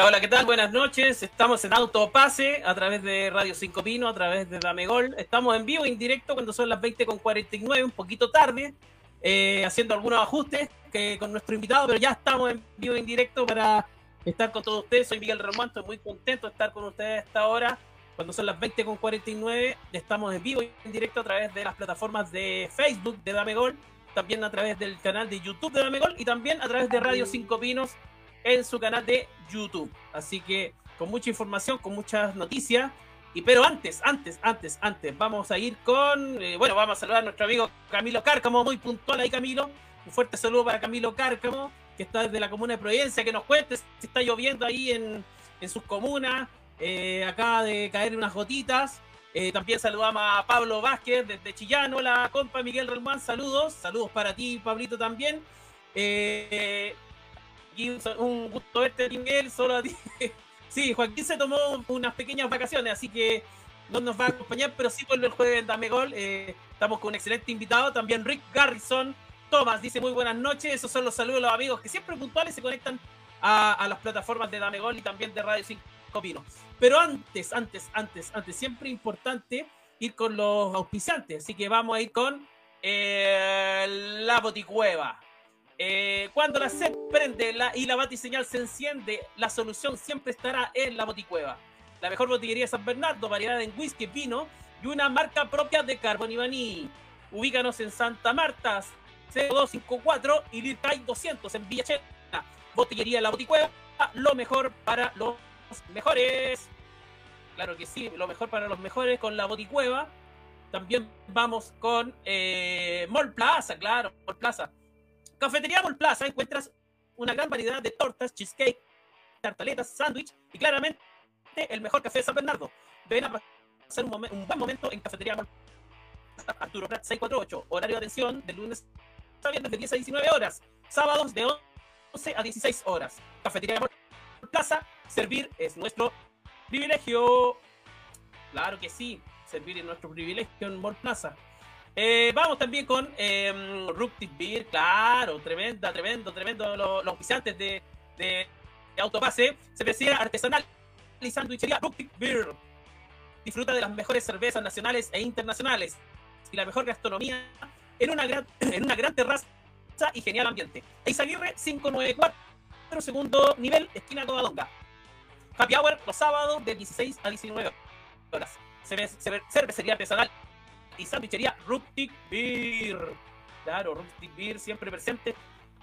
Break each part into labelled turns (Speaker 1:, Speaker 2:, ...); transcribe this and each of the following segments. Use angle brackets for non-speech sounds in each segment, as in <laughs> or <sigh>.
Speaker 1: Hola, hola, ¿qué tal? Buenas noches. Estamos en Autopase a través de Radio 5 Pino, a través de Dame Gol. Estamos en vivo, en directo, cuando son las 20.49, un poquito tarde, eh, haciendo algunos ajustes que, con nuestro invitado, pero ya estamos en vivo, en directo para estar con todos ustedes. Soy Miguel Román, estoy muy contento de estar con ustedes a esta hora. Cuando son las 20.49, estamos en vivo en directo a través de las plataformas de Facebook de Dame Gol, también a través del canal de YouTube de Dame Gol y también a través de Radio 5 Pinos en su canal de YouTube. Así que con mucha información, con muchas noticias. Y pero antes, antes, antes, antes, vamos a ir con, eh, bueno, vamos a saludar a nuestro amigo Camilo Cárcamo, muy puntual ahí Camilo. Un fuerte saludo para Camilo Cárcamo, que está desde la comuna de Providencia, que nos cuente si está lloviendo ahí en, en sus comunas. Eh, acaba de caer unas gotitas. Eh, también saludamos a Pablo Vázquez desde Chillán. Hola, compa Miguel Román, saludos. Saludos para ti, Pablito, también. Eh, un gusto verte, Miguel, solo a ti. <laughs> Sí, Joaquín se tomó unas pequeñas vacaciones, así que no nos va a acompañar, pero sí vuelve el jueves en Dame Gol. Eh, estamos con un excelente invitado, también Rick Garrison. Tomás dice muy buenas noches, esos son los saludos de los amigos que siempre puntuales se conectan a, las plataformas de Dame Gol y también de Radio 5 Pino. Pero antes, antes, antes, antes, siempre importante ir con los auspiciantes, así que vamos a ir con eh, la boticueva. Eh, cuando la sed prende la, y la batiseñal se enciende, la solución siempre estará en la boticueva. La mejor botillería de San Bernardo, variedad en whisky, vino y una marca propia de Carbon y Baní. Ubícanos en Santa Marta, 0254 y Lircay 200 en Villa Chena. Botillería La Boticueva, lo mejor para los mejores. Claro que sí, lo mejor para los mejores con La Boticueva. También vamos con eh, Mall Plaza, claro, Mall Plaza Cafetería Mall Plaza encuentras una gran variedad de tortas, cheesecake, tartaletas, sándwich y claramente el mejor café de San Bernardo. Ven a pasar un, buen momento en Cafetería Mall Arturo Prat 648. Horario de atención de lunes a viernes de 10 a 19 horas. Sábados de 11 a 16 horas. Cafetería Mall Plaza. Servir es nuestro privilegio. Claro que sí. Servir es nuestro privilegio en Mall Plaza. Eh, vamos también con eh, Beer, claro, tremenda, tremendo, tremendo los, los oficiantes de, de, Autopase. Cervecería artesanal y sandwichería Ruptic Beer. Disfruta de las mejores cervezas nacionales e internacionales y la mejor gastronomía en una gran, <clears throat> en una gran terraza y genial ambiente. Eizaguirre 594, segundo nivel, esquina Covadonga. Happy Hour los sábados de 16 a 19 horas. Cervecería artesanal y sandwichería Ruptic Beer. Claro, Ruptic Beer siempre presente.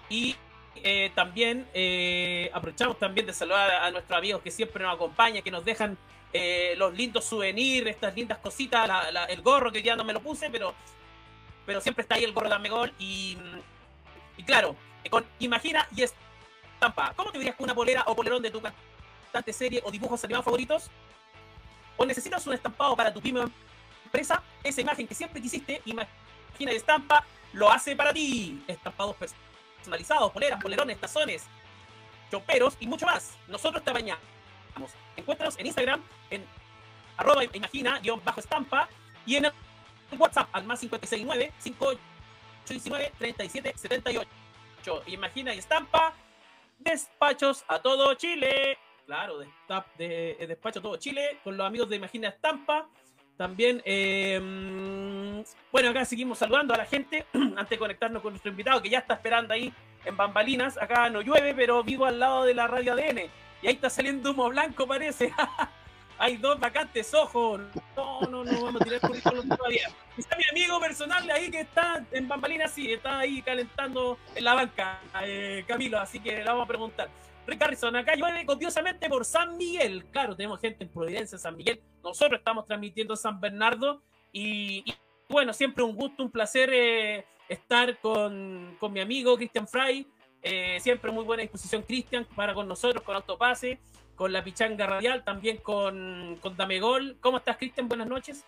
Speaker 1: Y eh, también eh, aprovechamos también de saludar a, nuestros amigos que siempre nos acompañan, que nos dejan eh, los lindos souvenirs, estas lindas cositas, el gorro que ya no me lo puse, pero, pero siempre está ahí el gorro de Amegol. Y, y claro, con Imagina y Estampa. ¿Cómo te dirías con una polera o polerón de tu cantante serie o dibujos animados favoritos? ¿O necesitas un estampado para tu pyme empresa, esa imagen que siempre quisiste, imagina de estampa, lo hace para ti. Estampados personalizados, poleras, polerones, tazones, choperos y mucho más. Nosotros te bañamos. Encuéntranos en Instagram en arroba imagina-estampa y en WhatsApp al más 569 5819 3778. Imagina y estampa. Despachos a todo Chile. Claro, de, de, despacho a todo Chile con los amigos de Imagina Estampa. También, em, bueno, acá seguimos saludando a la gente <clears throat> antes de conectarnos con nuestro invitado que ya está esperando ahí en Bambalinas. Acá no llueve, pero vivo al lado de la radio ADN. Y ahí está saliendo humo blanco, parece. <laughs> Hay dos vacantes, ojo. No, no, no, vamos a tirar currículum todavía. Está mi amigo personal ahí que está en Bambalinas, sí, está ahí calentando en la banca, eh, Camilo, así que le vamos a preguntar. Rick Harrison, acá llueve copiosamente por San Miguel. Claro, tenemos gente en Providencia, San Miguel. Nosotros estamos transmitiendo San Bernardo. Y, bueno, siempre un gusto, un placer eh, estar con, mi amigo Cristian Fry. Eh, siempre muy buena disposición, Cristian, para con nosotros, con Autopase, con la Pichanga Radial, también con, con Damegol. ¿Cómo estás, Cristian? Buenas noches.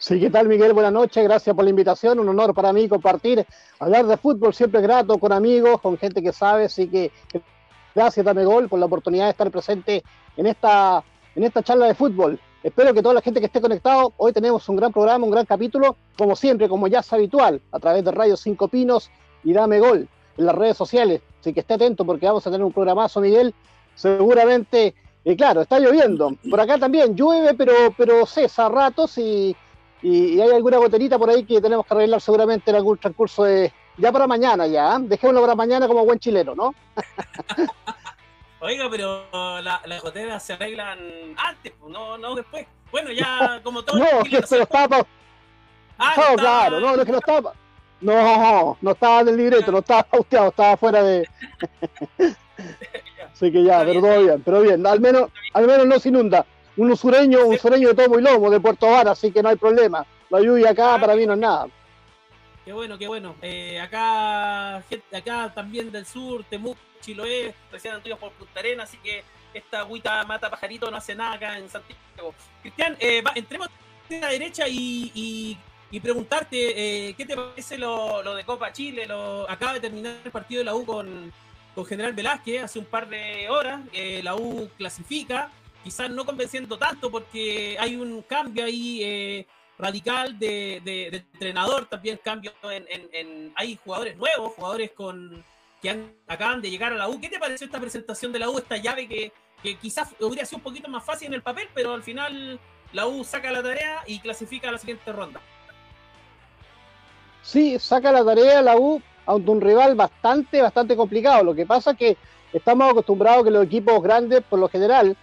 Speaker 2: Sí, ¿qué tal Miguel? Buenas noches, gracias por la invitación, un honor para mí compartir, hablar de fútbol siempre grato con amigos, con gente que sabe, así que gracias Dame Gol por la oportunidad de estar presente en esta, en esta charla de fútbol. Espero que toda la gente que esté conectado, hoy tenemos un gran programa, un gran capítulo, como siempre, como ya es habitual, a través de Radio Cinco Pinos y Dame Gol. en las redes sociales. Así que esté atento porque vamos a tener un programazo, Miguel. Seguramente, y claro, está lloviendo. Por acá también llueve, pero, pero cesa a ratos y, y, hay alguna goterita por ahí que tenemos que arreglar seguramente en algún transcurso de. Ya para mañana, ya. ¿eh? Dejémoslo para mañana como buen chileno, ¿no? <laughs>
Speaker 1: Oiga, pero las goteras se arreglan antes, pues, no, no después. Bueno, ya <laughs> como todo.
Speaker 2: no, que se los tapa. Ah, no, claro, no, no es que los tapa. No, no estaba en el libreto, no estaba pausteado, estaba fuera de. <laughs> Así que ya, pero todo bien, pero bien, al menos, al menos no se inunda. Un sureño, un sureño de tomo y lomo de Puerto Vara, así que no hay problema. La lluvia acá ah, para mí no es nada.
Speaker 1: Qué bueno, qué bueno. Eh, acá, acá también del sur, Temuco, Chiloé, recién Antonio por Punta Arena, así que esta agüita mata pajarito no hace nada acá en Santiago. Cristian, eh, entremos a la derecha y y preguntarte, eh, ¿qué te parece lo, de Copa Chile? Lo, acaba de terminar el partido de la U con, con General Velázquez hace un par de horas. Eh, la U clasifica, quizás no convenciendo tanto porque hay un cambio ahí eh, radical de, entrenador, también cambio en, en, Hay jugadores nuevos, jugadores con que acaban de llegar a la U. ¿Qué te pareció esta presentación de la U, esta llave que, quizás hubiera sido un poquito más fácil en el papel, pero al final la U saca la tarea y clasifica a la siguiente ronda?
Speaker 2: sí saca la tarea la U ante un rival bastante, bastante complicado. Lo que pasa es que estamos acostumbrados que los equipos grandes, por lo general,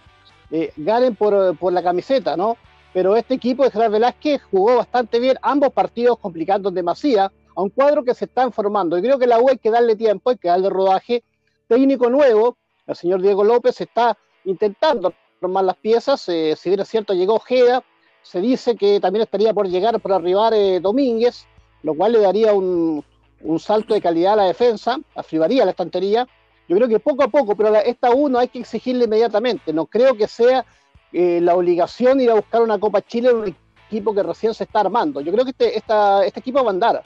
Speaker 2: eh, ganen por, por, la camiseta, ¿no? Pero este equipo de Gerard Velázquez jugó bastante bien ambos partidos complicando demasiado a un cuadro que se está formando. Y creo que la U hay que darle tiempo, hay que darle rodaje. Técnico nuevo, el señor Diego López está intentando formar las piezas. Eh, si bien es cierto, llegó Ojeda, se dice que también estaría por llegar por arribar eh, Domínguez lo cual le daría un, salto de calidad a la defensa, afirmaría la estantería. Yo creo que poco a poco, pero esta U no hay que exigirle inmediatamente. No creo que sea eh, la obligación ir a buscar una Copa Chile en un equipo que recién se está armando. Yo creo que este, este equipo va a andar,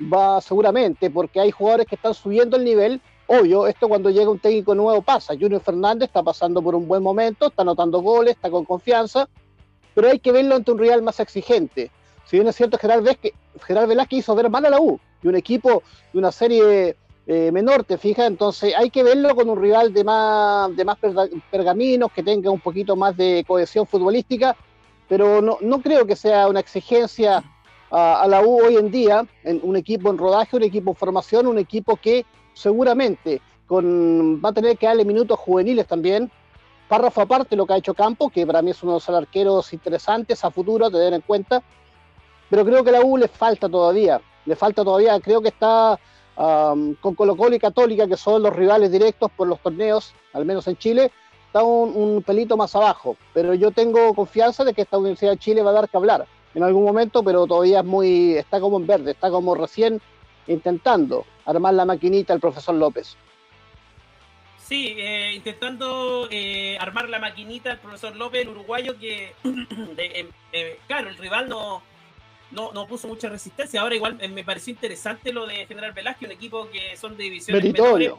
Speaker 2: va seguramente, porque hay jugadores que están subiendo el nivel. Obvio, esto cuando llega un técnico nuevo pasa. Junior Fernández está pasando por un buen momento, está anotando goles, está con confianza, pero hay que verlo ante un Real más exigente. Si bien es cierto, Gerard Velázquez, Gerard Velázquez hizo ver mal a la U y un equipo de una serie eh, menor, te fijas, entonces hay que verlo con un rival de más, de más pergaminos, que tenga un poquito más de cohesión futbolística, pero no, no creo que sea una exigencia a, la U hoy en día, en un equipo en rodaje, un equipo en formación, un equipo que seguramente con, va a tener que darle minutos juveniles también. Párrafo aparte lo que ha hecho Campo, que para mí es uno de los arqueros interesantes a futuro, tener en cuenta pero creo que a la U le falta todavía, le falta todavía, creo que está con Colo Colo y Católica, que son los rivales directos por los torneos, al menos en Chile, está un, pelito más abajo, pero yo tengo confianza de que esta Universidad de Chile va a dar que hablar en algún momento, pero todavía es muy, está como en verde, está como recién intentando armar la maquinita el profesor López.
Speaker 1: Sí, eh, intentando eh, armar la maquinita el profesor López, el uruguayo, que, <clears throat> em, eh, claro, el rival no, no, no puso mucha resistencia. Ahora igual eh, me pareció interesante lo de General Velázquez, un equipo que son de divisiones
Speaker 2: meritorio,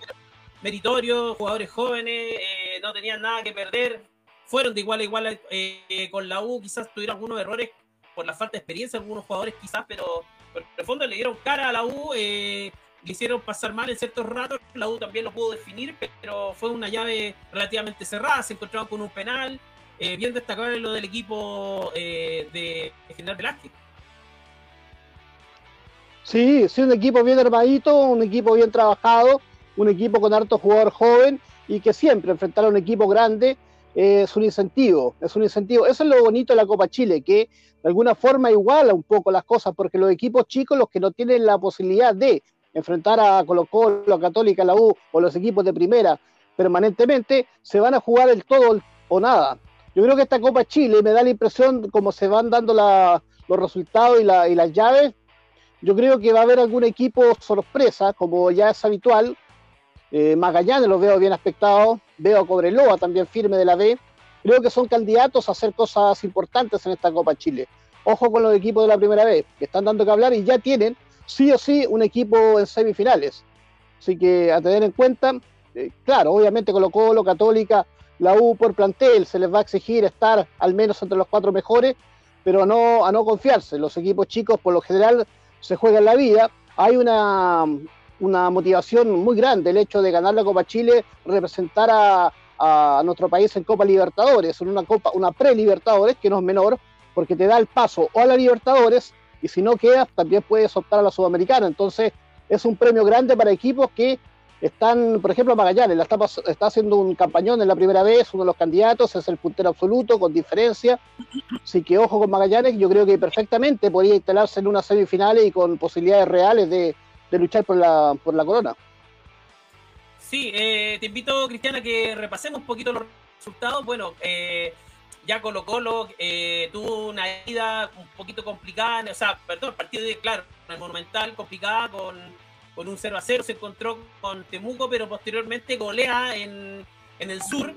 Speaker 1: meritorio jugadores jóvenes, eh, no tenían nada que perder, fueron de igual a igual eh, con la U, quizás tuvieron algunos errores por la falta de experiencia, algunos jugadores quizás, pero, pero en el fondo le dieron cara a la U, le hicieron pasar mal en ciertos ratos, la U también lo pudo definir, pero fue una llave relativamente cerrada, se encontraron con un penal, bien destacable lo del equipo de General Velázquez.
Speaker 2: Sí, sí, un equipo bien armadito, un equipo bien trabajado, un equipo con harto jugador joven y que siempre enfrentar a un equipo grande es un incentivo, es un incentivo. Eso es lo bonito de la Copa Chile, que de alguna forma iguala un poco las cosas, porque los equipos chicos, los que no tienen la posibilidad de enfrentar a Colo Colo, a Católica, la U o los equipos de primera permanentemente, se van a jugar el todo o nada. Yo creo que esta Copa Chile me da la impresión, como se van dando los resultados y, y las llaves, yo creo que va a haber algún equipo sorpresa, como ya es habitual. Eh, Magallanes lo veo bien aspectado, veo a Cobreloa también firme de la B. Creo que son candidatos a hacer cosas importantes en esta Copa Chile. Ojo con los equipos de la primera vez, que están dando que hablar y ya tienen sí o sí un equipo en semifinales. Así que a tener en cuenta, eh, claro, obviamente Colo Colo, Católica, la U por plantel, se les va a exigir estar al menos entre los cuatro mejores, pero no, a no confiarse. Los equipos chicos por lo general se juega en la vida. Hay una, una motivación muy grande el hecho de ganar la Copa Chile, representar a, a nuestro país en Copa Libertadores, en una Copa, una pre-Libertadores, que no es menor, porque te da el paso o a la Libertadores, y si no quedas, también puedes optar a la Sudamericana. Entonces, es un premio grande para equipos que están, por ejemplo, Magallanes, la está, está haciendo un campañón en la primera vez, uno de los candidatos es el puntero absoluto, con diferencia. Así que ojo con Magallanes, yo creo que perfectamente podría instalarse en unas semifinales y con posibilidades reales de, luchar por la, por la corona.
Speaker 1: Sí, eh, te invito, Cristiana, que repasemos un poquito los resultados. Bueno, eh, ya Colo Colo eh, tuvo una ida un poquito complicada, o sea, perdón, partido de, claro, el Monumental complicada con, con un 0 a 0, se encontró con Temuco, pero posteriormente golea en, en el sur.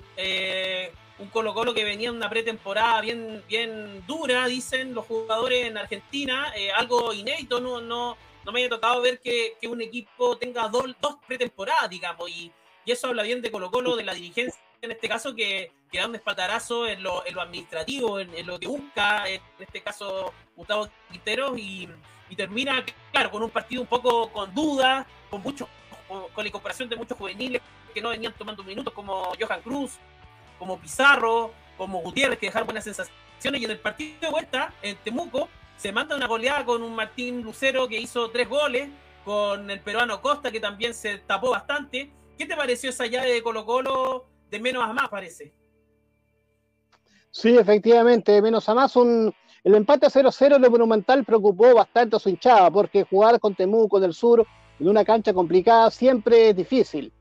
Speaker 1: un Colo Colo que venía en una pretemporada bien, bien dura, dicen los jugadores en Argentina, algo inédito, no, no, no me haya tocado ver que, un equipo tenga dos, dos pretemporadas, digamos, y, y, eso habla bien de Colo Colo, de la dirigencia en este caso, que, que da un espaldarazo en lo, en lo administrativo, en, lo que busca, en este caso, Gustavo Quintero, y, y, termina, claro, con un partido un poco con dudas, con muchos, con, la incorporación de muchos juveniles que no venían tomando minutos, como Johan Cruz, como Pizarro, como Gutiérrez, que dejaron buenas sensaciones, y en el partido de vuelta, en Temuco, se manda una goleada con un Martín Lucero que hizo tres goles, con el peruano Costa que también se tapó bastante. ¿Qué te pareció esa llave de Colo Colo de menos a más, parece?
Speaker 2: Sí, efectivamente, menos a más. Un, el empate a 0-0 de Monumental preocupó bastante a su hinchada, porque jugar con Temuco del sur en una cancha complicada siempre es difícil.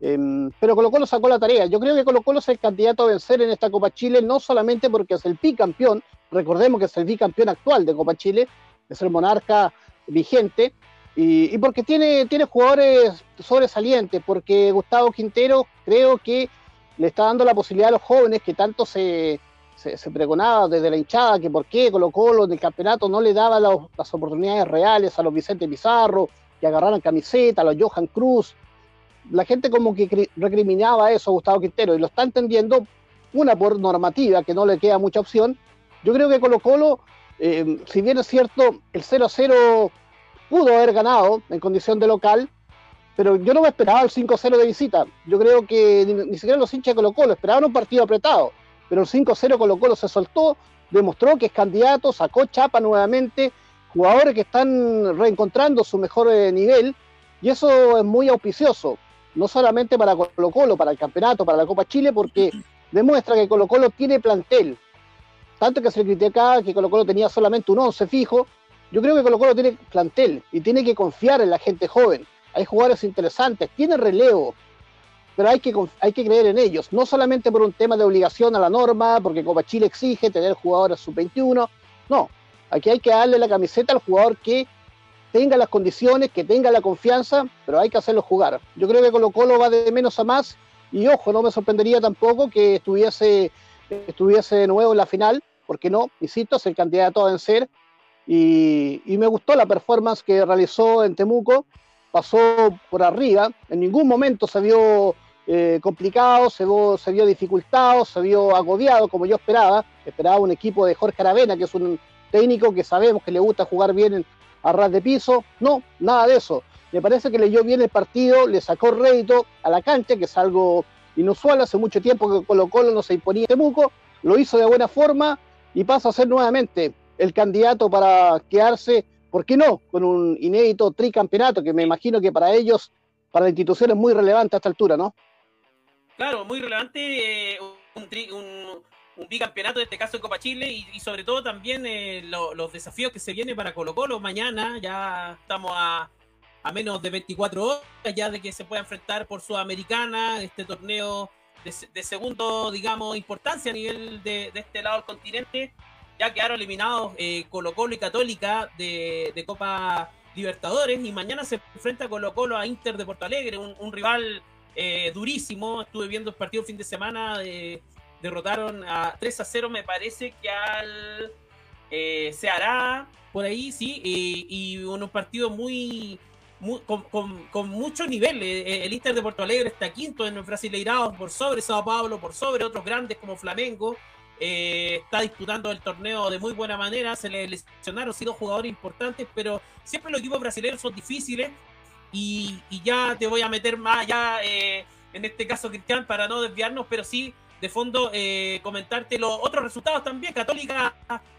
Speaker 2: Em, pero Colo Colo sacó la tarea. Yo creo que Colo Colo es el candidato a vencer en esta Copa Chile, no solamente porque es el bicampeón, recordemos que es el bicampeón actual de Copa Chile, es el monarca vigente, y, porque tiene, tiene jugadores sobresalientes, porque Gustavo Quintero creo que le está dando la posibilidad a los jóvenes que tanto se, se, pregonaba desde la hinchada, que por qué Colo Colo en el campeonato no le daba las oportunidades reales a los Vicente Pizarro, que agarraran camiseta, a los Johan Cruz, la gente como que recriminaba eso a Gustavo Quintero y lo está entendiendo, una por normativa, que no le queda mucha opción. Yo creo que Colo Colo, eh, si bien es cierto, el 0-0 pudo haber ganado en condición de local, pero yo no me esperaba el 5-0 de visita. Yo creo que ni, siquiera los hinchas de Colo Colo esperaban un partido apretado, pero el 5-0 Colo Colo se soltó, demostró que es candidato, sacó chapa nuevamente, jugadores que están reencontrando su mejor eh, nivel, y eso es muy auspicioso no solamente para Colo Colo, para el campeonato, para la Copa Chile, porque <clears throat> demuestra que Colo Colo tiene plantel. Tanto que se criticaba que Colo Colo tenía solamente un 11 fijo, yo creo que Colo Colo tiene plantel y tiene que confiar en la gente joven. Hay jugadores interesantes, tiene relevo, pero hay que, hay que creer en ellos, no solamente por un tema de obligación a la norma, porque Copa Chile exige tener jugadores sub-21, no, aquí hay que darle la camiseta al jugador que tenga las condiciones, que tenga la confianza, pero hay que hacerlo jugar. Yo creo que Colo Colo va de menos a más y ojo, no me sorprendería tampoco que estuviese, estuviese de nuevo en la final, porque no, insisto, es el candidato a vencer y, me gustó la performance que realizó en Temuco, pasó por arriba, en ningún momento se vio eh, complicado, se vio, dificultado, se vio agobiado como yo esperaba, esperaba un equipo de Jorge Aravena, que es un técnico que sabemos que le gusta jugar bien en, a ras de piso, no, nada de eso. Me parece que leyó bien el partido, le sacó rédito a la cancha, que es algo inusual, hace mucho tiempo que Colo Colo no se imponía Temuco, lo hizo de buena forma y pasa a ser nuevamente el candidato para quedarse, ¿por qué no?, con un inédito tricampeonato, que me imagino que para ellos, para la institución es muy relevante a esta altura, ¿no?
Speaker 1: Claro, muy relevante, eh, un, un, un bicampeonato, en este caso de Copa Chile, y, sobre todo también eh, los desafíos que se vienen para Colo Colo mañana, ya estamos a, a, menos de 24 horas ya de que se pueda enfrentar por Sudamericana, este torneo de, segundo, digamos, importancia a nivel de, este lado del continente, ya quedaron eliminados eh, Colo Colo y Católica de, Copa Libertadores, y mañana se enfrenta Colo Colo a Inter de Porto Alegre, un, rival eh, durísimo, estuve viendo el partido fin de semana de derrotaron a 3 a 0, me parece que al eh, hará por ahí, sí, y, unos partidos muy, con, mucho nivel. Eh, eh, el Inter de Porto Alegre está quinto en el Brasileirado por sobre Sao Paulo, por sobre otros grandes como Flamengo. está disputando el torneo de muy buena manera. Se le lesionaron, jugadores importantes, pero siempre los equipos brasileños son difíciles. Y, ya te voy a meter más allá, eh, en este caso, Cristian, para no desviarnos, pero sí, de fondo, eh, comentarte los otros resultados también. Católica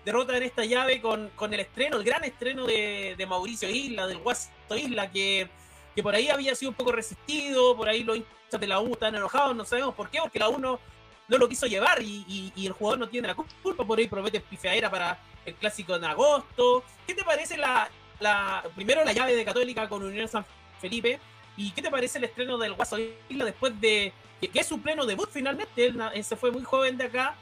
Speaker 1: derrota en esta llave con, con el estreno, el gran estreno de, Mauricio Isla, del Guasto Isla, que, que por ahí había sido un poco resistido, por ahí los hinchas de la U están enojados, no sabemos por qué, porque la U no, lo quiso llevar y, y, el jugador no tiene la culpa, por ahí promete pifeadera para el clásico en agosto. ¿Qué te parece la, la primero la llave de Católica con Unión San Felipe? ¿Y qué te parece el estreno del Guaso Isla después de que, es su pleno debut finalmente? Él, se fue muy joven de acá,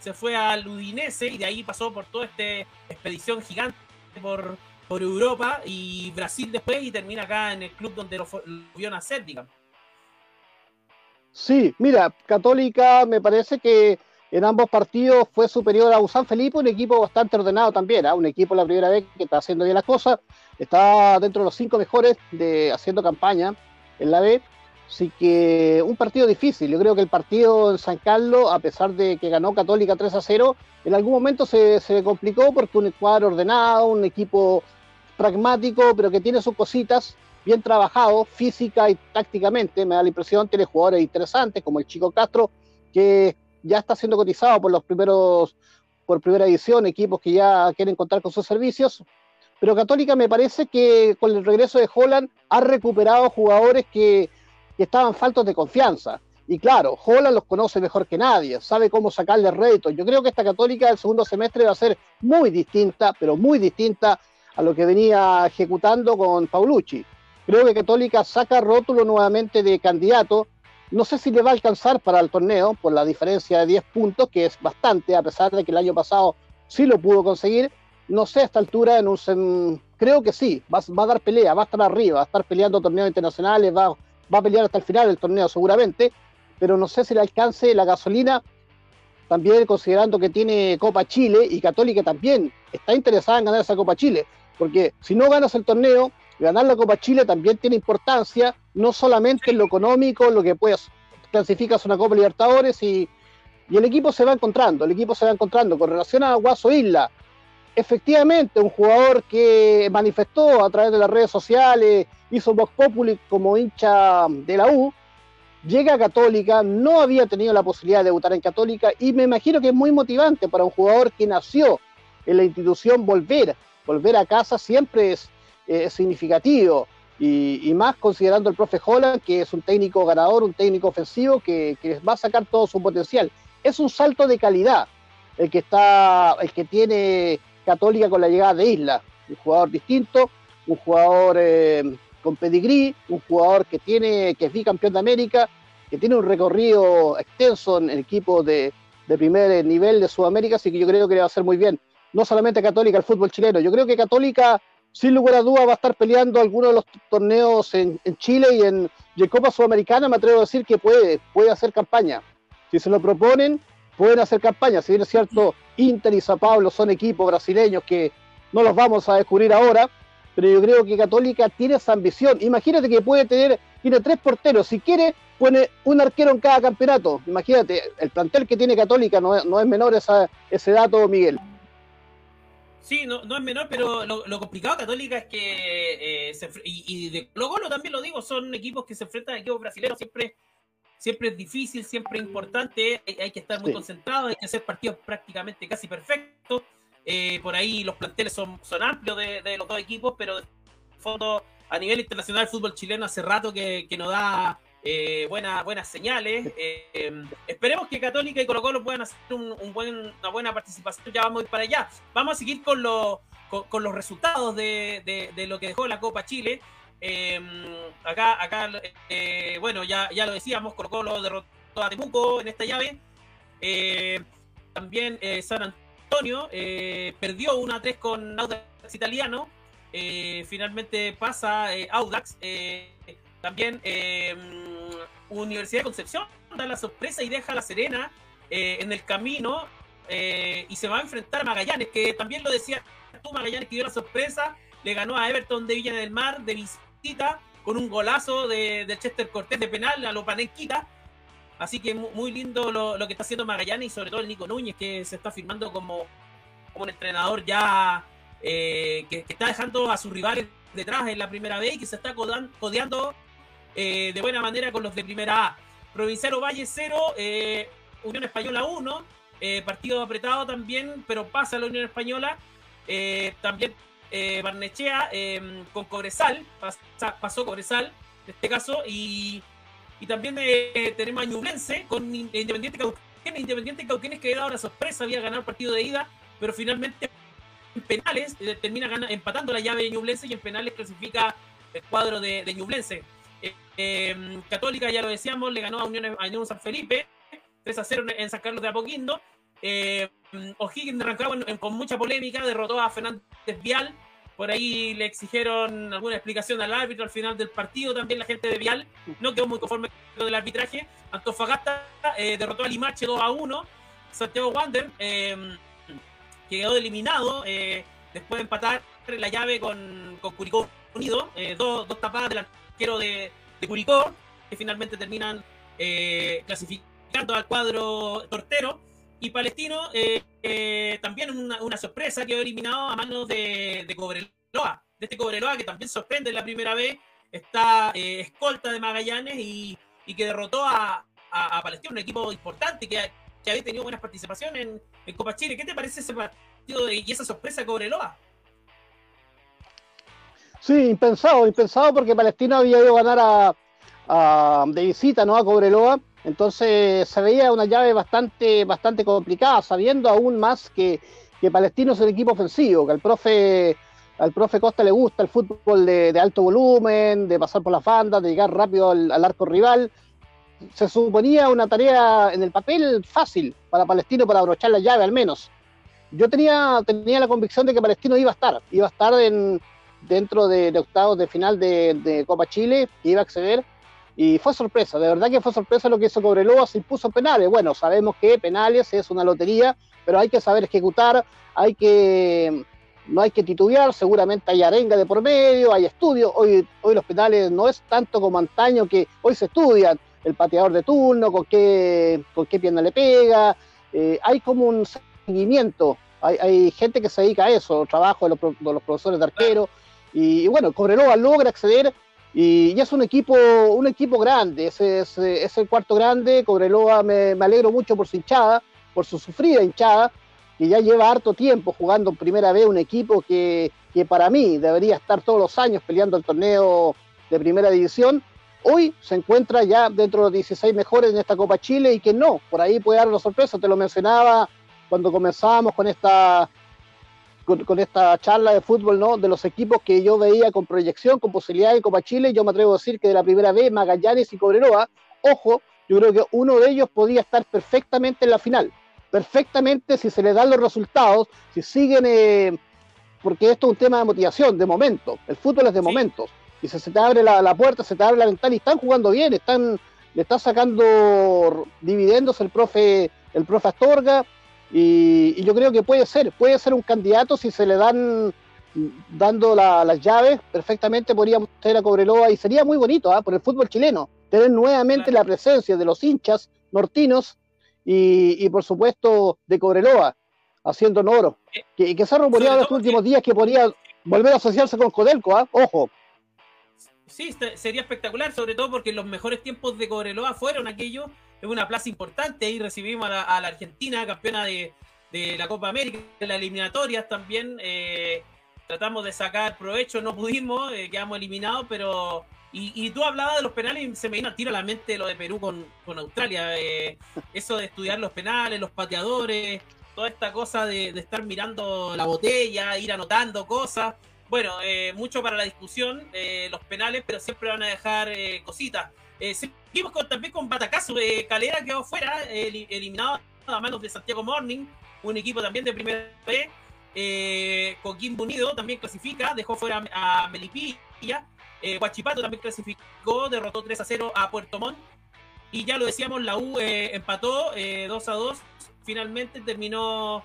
Speaker 1: se fue al Udinese y de ahí pasó por toda esta expedición gigante por, por Europa y Brasil después y termina acá en el club donde lo, vio nacer, digamos.
Speaker 2: Sí, mira, Católica me parece que en ambos partidos fue superior a Usan Felipe, un equipo bastante ordenado también, ¿ah? un equipo la primera vez que está haciendo bien las cosas, está dentro de los cinco mejores de haciendo campaña en la B, así que un partido difícil, yo creo que el partido en San Carlos, a pesar de que ganó Católica 3 a 0, en algún momento se, se complicó porque un cuadro ordenado, un equipo pragmático, pero que tiene sus cositas, bien trabajado física y tácticamente, me da la impresión, tiene jugadores interesantes como el Chico Castro, que ya está siendo cotizado por los primeros, por primera edición, equipos que ya quieren contar con sus servicios. Pero Católica me parece que con el regreso de Holland ha recuperado jugadores que, estaban faltos de confianza. Y claro, Holland los conoce mejor que nadie, sabe cómo sacarle réditos. Yo creo que esta Católica del segundo semestre va a ser muy distinta, pero muy distinta a lo que venía ejecutando con Paulucci. Creo que Católica saca rótulo nuevamente de candidato, no sé si le va a alcanzar para el torneo por la diferencia de 10 puntos, que es bastante, a pesar de que el año pasado sí lo pudo conseguir. No sé a esta altura, en un, creo que sí, va, a dar pelea, va a estar arriba, va a estar peleando torneos internacionales, va, va a pelear hasta el final del torneo seguramente, pero no sé si le alcance la gasolina, también considerando que tiene Copa Chile y Católica también está interesada en ganar esa Copa Chile, porque si no ganas el torneo, ganar la Copa Chile también tiene importancia, no solamente en lo económico, lo que puedes, clasificas una Copa Libertadores y, el equipo se va encontrando, el equipo se va encontrando. Con relación a Guaso Isla, efectivamente, un jugador que manifestó a través de las redes sociales, hizo Vox Populi como hincha de la U, llega a Católica, no había tenido la posibilidad de debutar en Católica y me imagino que es muy motivante para un jugador que nació en la institución volver, volver a casa siempre es es significativo. Y, más considerando el profe Holland, que es un técnico ganador, un técnico ofensivo que, va a sacar todo su potencial. Es un salto de calidad el que está, el que tiene Católica con la llegada de Isla. Un jugador distinto, un jugador eh, con pedigrí, un jugador que tiene, que es bicampeón de América, que tiene un recorrido extenso en el equipo de, de primer nivel de Sudamérica, así que yo creo que le va a hacer muy bien. No solamente Católica, el fútbol chileno. Yo creo que Católica sin lugar a duda va a estar peleando algunos de los torneos en, Chile y en, Copa Sudamericana, me atrevo a decir que puede, puede hacer campaña. Si se lo proponen, pueden hacer campaña. Si bien es cierto, Inter y Sao Paulo son equipos brasileños que no los vamos a descubrir ahora, pero yo creo que Católica tiene esa ambición. Imagínate que puede tener, tiene tres porteros, si quiere, pone un arquero en cada campeonato. Imagínate, el plantel que tiene Católica no, es menor ese dato, Miguel.
Speaker 1: Sí, no, no es menor, pero lo, complicado de Católica es que, eh, y, de Colo también lo digo, son equipos que se enfrentan a equipos brasileños, siempre, siempre es difícil, siempre es importante, hay, que estar muy concentrado, hay que hacer partidos prácticamente casi perfectos, eh, por ahí los planteles son, son amplios de, los dos equipos, pero de fondo a nivel internacional el fútbol chileno hace rato que, que nos da eh, buena, buenas señales. Eh, em, esperemos que Católica y Colo Colo puedan hacer un, buen, una buena participación. Ya vamos a ir para allá. Vamos a seguir con, con, los resultados de, de, lo que dejó la Copa Chile. Em, acá, acá eh, bueno, ya, ya lo decíamos, Colo Colo derrotó a Temuco en esta llave. también San Antonio perdió 1 a 3 con Audax Italiano. finalmente pasa Audax. También eh, Universidad de Concepción da la sorpresa y deja a La Serena eh, en el camino eh, y se va a enfrentar a Magallanes, que también lo decía tú, Magallanes que dio la sorpresa, le ganó a Everton de Villa del Mar de visita con un golazo de, Chester Cortés de penal a lo Panenquita. Así que muy lindo lo, que está haciendo Magallanes y sobre todo el Nico Núñez, que se está firmando como, como un entrenador ya que, que, está dejando a sus rivales detrás en la primera vez y que se está codeando de buena manera con los de primera A. Provincial Valle 0, Unión Española 1, partido apretado también, pero pasa la Unión Española. también Barnechea con Cobresal, pasó Cobresal en este caso, y y también eh, tenemos a Ñublense con Independiente Cauquenes. Independiente Cauquenes que dado la sorpresa, había ganado el partido de ida, pero finalmente en penales eh, termina empatando la llave de Ñublense y en penales clasifica el cuadro de, de Ñublense. Eh, em, Católica, ya lo decíamos, le ganó a Unión, San Felipe, 3 a 0 en San Carlos de Apoquindo. O'Higgins de con mucha polémica, derrotó a Fernández Vial por ahí le exigieron alguna explicación al árbitro al final del partido. También la gente de Vial no quedó muy conforme con el arbitraje. Antofagasta eh, derrotó a Limache 2 a 1. Santiago Wander em, quedó eliminado eh, después de empatar la llave con, con Curicó Unido. Eh, dos, dos, tapadas del arquero de, de, Curicó que finalmente terminan clasificando al cuadro tortero. Y Palestino, eh, eh, también una, una, sorpresa, quedó eliminado a manos de, de Cobreloa, de este Cobreloa que también sorprende la primera vez, está eh, escolta de Magallanes y, y que derrotó a, a, Palestino, un equipo importante que, que había tenido buenas participaciones en, en, Copa Chile. ¿Qué te parece ese partido y esa sorpresa de Cobreloa?
Speaker 2: Sí, impensado, impensado porque Palestino había ido a ganar a, a, de visita ¿no? a Cobreloa entonces se veía una llave bastante, bastante complicada, sabiendo aún más que, que Palestino es el equipo ofensivo, que al profe, al profe Costa le gusta el fútbol de, alto volumen, de pasar por las bandas, de llegar rápido al, arco rival. Se suponía una tarea en el papel fácil para Palestino para abrochar la llave al menos. Yo tenía, tenía la convicción de que Palestino iba a estar, iba a estar en, dentro de, octavos de final de, de Copa Chile, iba a acceder y fue sorpresa, de verdad que fue sorpresa lo que hizo Cobreloa, se impuso penales. Bueno, sabemos que penales es una lotería, pero hay que saber ejecutar, hay que no hay que titubear, seguramente hay arenga de por medio, hay estudios, hoy, hoy los penales no es tanto como antaño que hoy se estudian el pateador de turno, con qué, con qué pierna le pega, eh, hay como un seguimiento, hay, gente que se dedica a eso, trabajo de los, de los profesores de arquero, y, bueno, Cobreloa logra acceder y, es un equipo, un equipo grande, ese es, el cuarto grande. Cobreloa me, alegro mucho por su hinchada, por su sufrida hinchada, que ya lleva harto tiempo jugando en primera vez un equipo que, que para mí debería estar todos los años peleando el torneo de primera división. Hoy se encuentra ya dentro de los 16 mejores en esta Copa Chile y que no, por ahí puede dar una sorpresa, te lo mencionaba cuando comenzábamos con esta con, esta charla de fútbol, ¿no? De los equipos que yo veía con proyección, con posibilidad de Copa Chile, yo me atrevo a decir que de la primera vez Magallanes y Cobreroa, ojo, yo creo que uno de ellos podía estar perfectamente en la final, perfectamente si se le dan los resultados, si siguen, eh, porque esto es un tema de motivación, de momento, el fútbol es de momentos, y si se te abre la, la, puerta, se te abre la ventana y están jugando bien, están, le está sacando dividendos el profe, el profe Astorga, y, yo creo que puede ser, puede ser un candidato si se le dan dando las llaves, perfectamente podríamos tener a Cobreloa y sería muy bonito ¿ah? por el fútbol chileno, tener nuevamente la presencia de los hinchas nortinos y, por supuesto de Cobreloa haciendo oro. Que, que se ha rumoreado los últimos días que podría volver a asociarse con Codelco, ¿ah? ojo.
Speaker 1: Sí, sería espectacular, sobre todo porque los mejores tiempos de Cobreloa fueron aquellos es una plaza importante. Ahí recibimos a la, Argentina, campeona de, la Copa América, de las eliminatorias también. Eh, tratamos de sacar provecho, no pudimos, eh, quedamos eliminados, pero. Y, tú hablabas de los penales y se me vino a tiro a la mente lo de Perú con, Australia. Eh, eso de estudiar los penales, los pateadores, toda esta cosa de, estar mirando la botella, ir anotando cosas. Bueno, mucho para la discusión, los penales, pero siempre van a dejar cositas. Eh, seguimos también con Batacazo. Eh, Calera quedó fuera, eliminado a manos de Santiago Morning, un equipo también de primera B. Eh, Coquimbo Unido también clasifica, dejó fuera a Melipilla. Eh, Huachipato también clasificó, derrotó 3 a 0 a Puerto Montt. Y ya lo decíamos, la U eh, empató 2 a 2. Finalmente terminó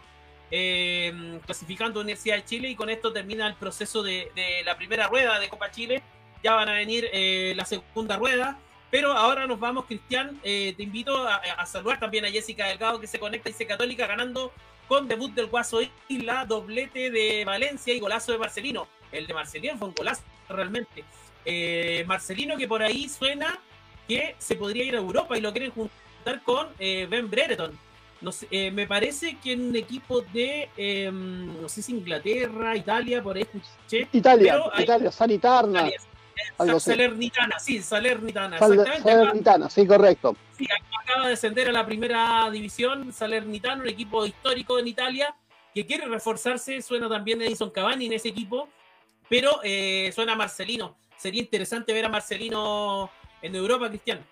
Speaker 1: clasificando Universidad de Chile y con esto termina el proceso de, la primera rueda de Copa Chile. Ya van a venir la segunda rueda. Pero ahora nos vamos, Cristian. Eh, te invito a, saludar también a Jessica Delgado, que se conecta y se católica, ganando con debut del Guaso Isla, doblete de Valencia y golazo de Marcelino. El de Marcelino fue un golazo realmente. Eh, Marcelino que por ahí suena que se podría ir a Europa y lo quieren juntar con eh, Ben Brereton. No sé, me parece que en un equipo de, em, no sé si Inglaterra, Italia, por ahí escuché.
Speaker 2: Italia, Italia, Sanitarna.
Speaker 1: Salernitana, sí, Salernitana.
Speaker 2: Salernitana, sí, correcto.
Speaker 1: Sí, acaba de descender a la primera división, Salernitana, un equipo histórico en Italia, que quiere reforzarse, suena también Edison Cavani en ese equipo, pero eh, suena Marcelino. Sería interesante ver a Marcelino en Europa, Cristian.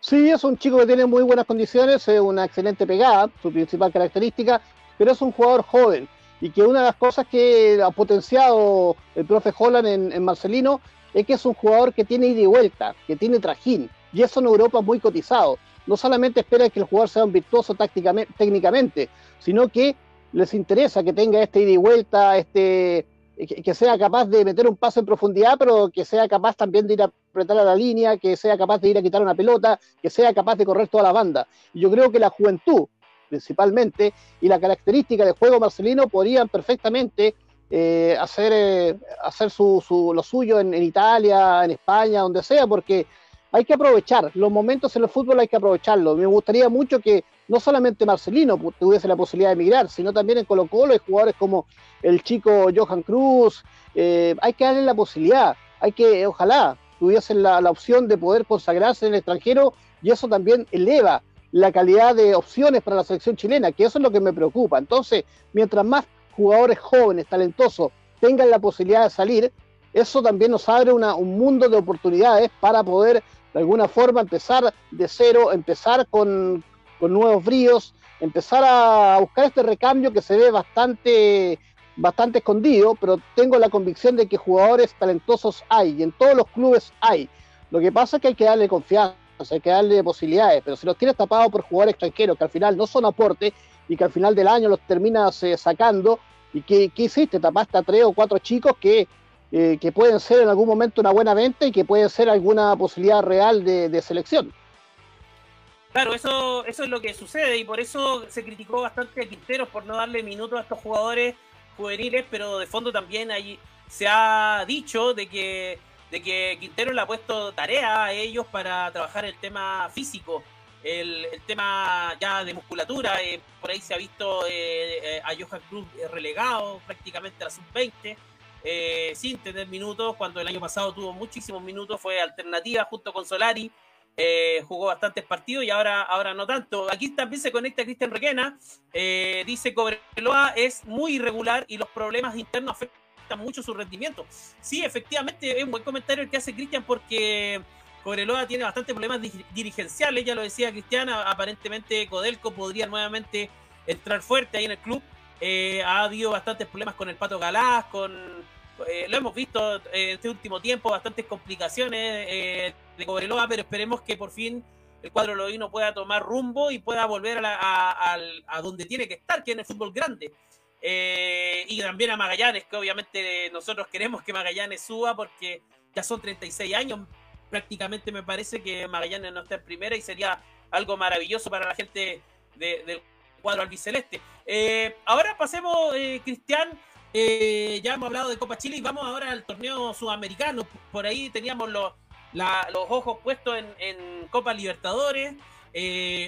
Speaker 2: Sí, es un chico que tiene muy buenas condiciones, es una excelente pegada, su principal característica, pero es un jugador joven y que una de las cosas que ha potenciado el profe Holland en, Marcelino es que es un jugador que tiene ida y vuelta, que tiene trajín, y eso en Europa es muy cotizado. No solamente espera que el jugador sea un virtuoso tácticamente, técnicamente, sino que les interesa que tenga este ida y vuelta, este, que sea capaz de meter un paso en profundidad, pero que sea capaz también de ir a apretar a la línea, que sea capaz de ir a quitar una pelota, que sea capaz de correr toda la banda. Y yo creo que la juventud, principalmente, y la característica del juego marcelino podrían perfectamente eh, hacer, eh, hacer su, lo suyo en, Italia, en España, donde sea, porque hay que aprovechar, los momentos en el fútbol hay que aprovecharlo. Me gustaría mucho que no solamente Marcelino tuviese la posibilidad de emigrar, sino también en Colo Colo hay jugadores como el chico Johan Cruz, eh, hay que darle la posibilidad, hay que, ojalá, tuviesen la, la opción de poder consagrarse en el extranjero y eso también eleva la calidad de opciones para la selección chilena, que eso es lo que me preocupa. Entonces, mientras más jugadores jóvenes, talentosos, tengan la posibilidad de salir, eso también nos abre un mundo de oportunidades para poder de alguna forma empezar de cero, empezar con, nuevos bríos, empezar a buscar este recambio que se ve bastante, bastante escondido, pero tengo la convicción de que jugadores talentosos hay y en todos los clubes hay. Lo que pasa es que hay que darle confianza hay que darle posibilidades, pero si los tienes tapados por jugadores extranjeros que al final no son aporte y que al final del año los terminas eh, sacando, ¿y qué, hiciste? Tapaste a tres o cuatro chicos que, eh, que pueden ser en algún momento una buena venta y que pueden ser alguna posibilidad real de, selección.
Speaker 1: Claro, eso, eso es lo que sucede y por eso se criticó bastante a Quinteros por no darle minutos a estos jugadores juveniles, pero de fondo también ahí se ha dicho de que de que Quintero le ha puesto tarea a ellos para trabajar el tema físico, el, tema ya de musculatura. Eh, por ahí se ha visto eh, eh, a Johan Cruz relegado prácticamente a la sub-20, sin tener minutos, cuando el año pasado tuvo muchísimos minutos, fue alternativa junto con Solari. jugó bastantes partidos y ahora, ahora no tanto. Aquí también se conecta Cristian Requena. dice Cobreloa es muy irregular y los problemas internos afectan mucho su rendimiento. Sí, efectivamente, es un buen comentario el que hace Cristian porque Cobreloa tiene bastantes problemas dirigenciales, ya lo decía Cristian, aparentemente Codelco podría nuevamente entrar fuerte ahí en el club. Eh, ha habido bastantes problemas con el Pato Galás, con eh, lo hemos visto en este último tiempo, bastantes complicaciones eh, de Cobreloa, pero esperemos que por fin el cuadro loíno pueda tomar rumbo y pueda volver a, a donde tiene que estar, que es en el fútbol grande. Eh, y también a Magallanes, que obviamente nosotros queremos que Magallanes suba porque ya son 36 años. Prácticamente me parece que Magallanes no está en primera y sería algo maravilloso para la gente del cuadro albiceleste. Eh, ahora pasemos, eh, Cristian. ya hemos hablado de Copa Chile y vamos ahora al torneo sudamericano. Por ahí teníamos los, los ojos puestos en Copa Libertadores.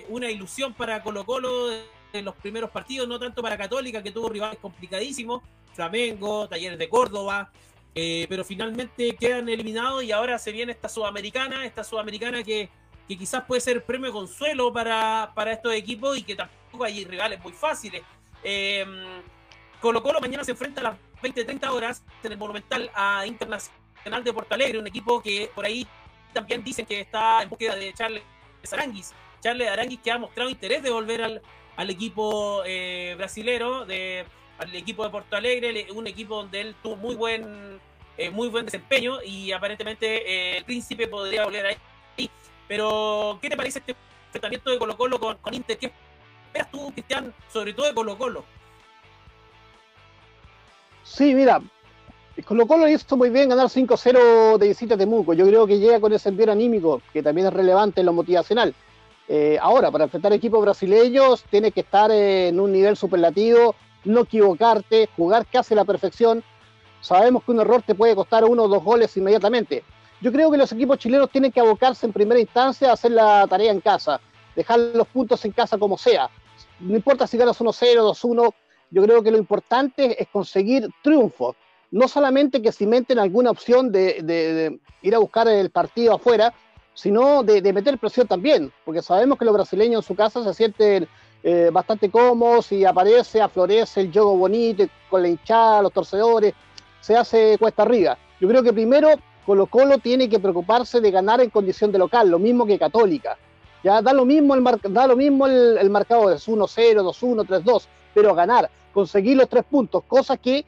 Speaker 1: una ilusión para Colo Colo en los primeros partidos, no tanto para Católica, que tuvo rivales complicadísimos, Flamengo, Talleres de Córdoba, eh, pero finalmente quedan eliminados y ahora se viene esta sudamericana, esta sudamericana que, que quizás puede ser premio consuelo para, para estos equipos y que tampoco hay rivales muy fáciles. Eh, Colo Colo mañana se enfrenta a las 20-30 horas en el Monumental a Internacional de Porto Alegre, un equipo que por ahí también dicen que está en búsqueda de Charles Aranguis. Charles Aranguis que ha mostrado interés de volver al, al equipo eh, brasilero, de, al equipo de Porto Alegre, un equipo donde él tuvo muy buen, eh, muy buen desempeño y aparentemente eh, el príncipe podría volver ahí. Pero, ¿qué te parece este enfrentamiento de Colo Colo con, Inter? ¿Qué esperas tú, Cristian, sobre todo de Colo Colo?
Speaker 2: Sí, mira, Colo Colo hizo muy bien ganar 5-0 de visita de Temuco. Yo creo que llega con ese envío anímico, que también es relevante en lo motivacional. Eh, ahora, para enfrentar equipos brasileños, tienes que estar en un nivel superlativo, no equivocarte, jugar casi a la perfección. Sabemos que un error te puede costar uno o dos goles inmediatamente. Yo creo que los equipos chilenos tienen que abocarse en primera instancia a hacer la tarea en casa, dejar los puntos en casa como sea. No importa si ganas 1-0, 2-1, yo creo que lo importante es conseguir triunfos. No solamente que cimenten alguna opción de, ir a buscar el partido afuera, sino de, meter presión también, porque sabemos que los brasileños en su casa se sienten eh, bastante cómodos y aparece, aflorece el juego bonito con la hinchada, los torcedores, se hace cuesta arriba. Yo creo que primero Colo Colo tiene que preocuparse de ganar en condición de local, lo mismo que Católica. Ya da lo mismo el, da lo mismo el, marcador, es 1-0, 2-1, 3-2, pero ganar, conseguir los tres puntos, cosa que,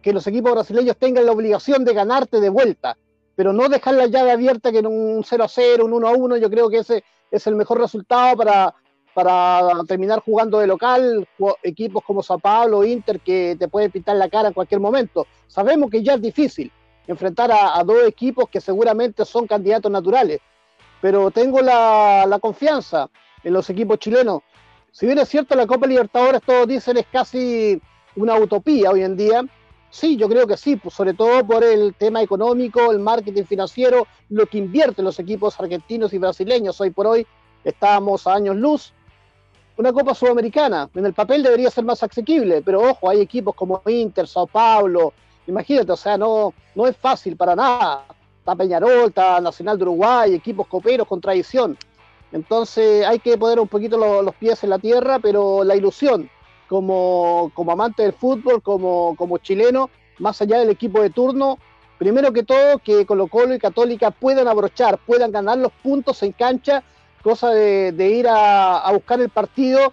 Speaker 2: que los equipos brasileños tengan la obligación de ganarte de vuelta, pero no dejar la llave abierta que en un 0-0, un 1-1, yo creo que ese es el mejor resultado para, para terminar jugando de local, equipos como Sao Paulo, Inter, que te pueden pintar la cara en cualquier momento. Sabemos que ya es difícil enfrentar a, dos equipos que seguramente son candidatos naturales, pero tengo la, la, confianza en los equipos chilenos. Si bien es cierto, la Copa Libertadores, todos dicen, es casi una utopía hoy en día. Sí, yo creo que sí, pues sobre todo por el tema económico, el marketing financiero, lo que invierten los equipos argentinos y brasileños. Hoy por hoy estamos a años luz una Copa Sudamericana. En el papel debería ser más asequible, pero ojo, hay equipos como Inter, Sao Paulo, imagínate, o sea, no, no es fácil para nada. Está Peñarol, está Nacional de Uruguay, equipos coperos con tradición. Entonces hay que poner un poquito los pies en la tierra, pero la ilusión como, como amante del fútbol, como, como chileno, más allá del equipo de turno, primero que todo que Colo Colo y Católica puedan abrochar, puedan ganar los puntos en cancha cosa de, ir a, buscar el partido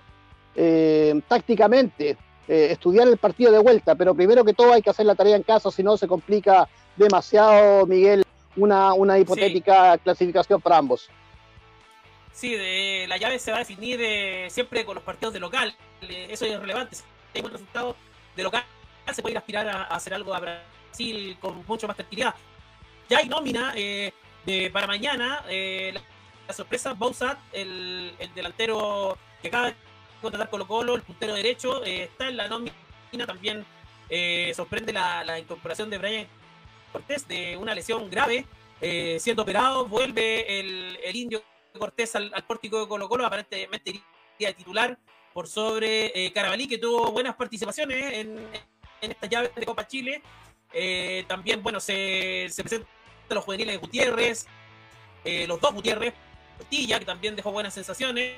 Speaker 2: eh, tácticamente, eh, estudiar el partido de vuelta, pero primero que todo hay que hacer la tarea en casa, si no se complica demasiado, Miguel, una, una hipotética clasificación para ambos.
Speaker 1: Sí, de, la llave se va a definir eh, siempre con los partidos de local, eso es relevante, si hay buen resultado de local, se puede ir a aspirar a, hacer algo a Brasil con mucho más tranquilidad. Ya hay nómina de, para mañana, la sorpresa, Bouzat, el, delantero que acaba de contratar Colo Colo, el puntero derecho, eh, está en la nómina también. Eh, sorprende la, incorporación de Brian Cortés de una lesión grave, eh, siendo operado, vuelve el, indio Cortés al, pórtico de Colo Colo, aparentemente iría de titular por sobre Carabalí, que tuvo buenas participaciones en, esta llave de Copa Chile. también, bueno, se, se presentan los juveniles de Gutiérrez, los dos Gutiérrez, que también dejó buenas sensaciones.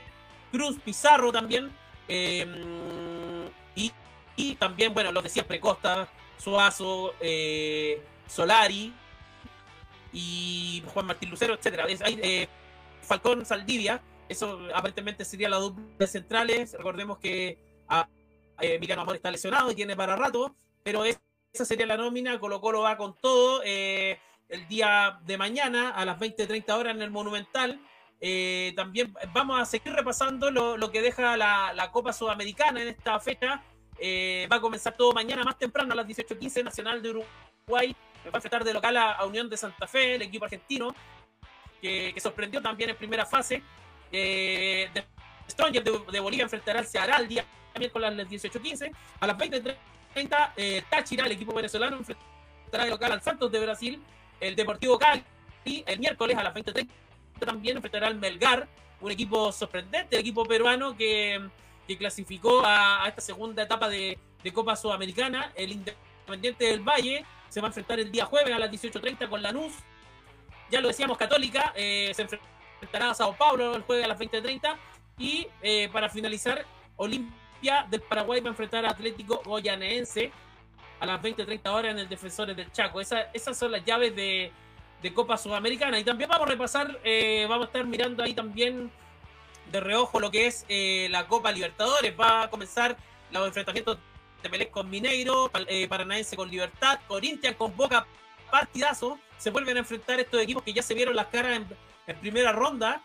Speaker 1: Cruz Pizarro también. Eh, y, también, bueno, los de siempre, Costa, Suazo, eh, Solari y Juan Martín Lucero, etcétera. Eh, Falcón Saldivia, eso aparentemente sería la dupla centrales. Recordemos que a, Emiliano Amor está lesionado y tiene para rato, pero esa sería la nómina. Colo Colo va con todo el día de mañana a las 20-30 horas en el Monumental. Eh, también vamos a seguir repasando lo, que deja la, Copa Sudamericana en esta fecha. Eh, va a comenzar todo mañana más temprano a las 18.15 Nacional de Uruguay. Va a enfrentar de local a, Unión de Santa Fe, el equipo argentino, que, sorprendió también en primera fase. Eh, de Stronger de, Bolivia enfrentará al Ceará el día miércoles a las 18.15. A las 20.30 eh, Táchira, el equipo venezolano, enfrentará de local al Santos de Brasil. El Deportivo Cali el miércoles a las 20.30 también enfrentará al Melgar, un equipo sorprendente, el equipo peruano que, clasificó a, esta segunda etapa de, Copa Sudamericana. El Independiente del Valle se va a enfrentar el día jueves a las 18.30 con Lanús. Ya lo decíamos, Católica eh, se enfrentará a Sao Paulo el jueves a las 20.30. Y eh, para finalizar, Olimpia del Paraguay va a enfrentar a Atlético Goyanense a las 20.30 horas en el Defensores del Chaco. esas son las llaves de, de Copa Sudamericana. Y también vamos a repasar, eh, vamos a estar mirando ahí también de reojo lo que es eh, la Copa Libertadores. Va a comenzar los enfrentamientos de Pelé con Mineiro, eh, Paranaense con Libertad, Corinthians con Boca, partidazo. Se vuelven a enfrentar estos equipos que ya se vieron las caras en, primera ronda.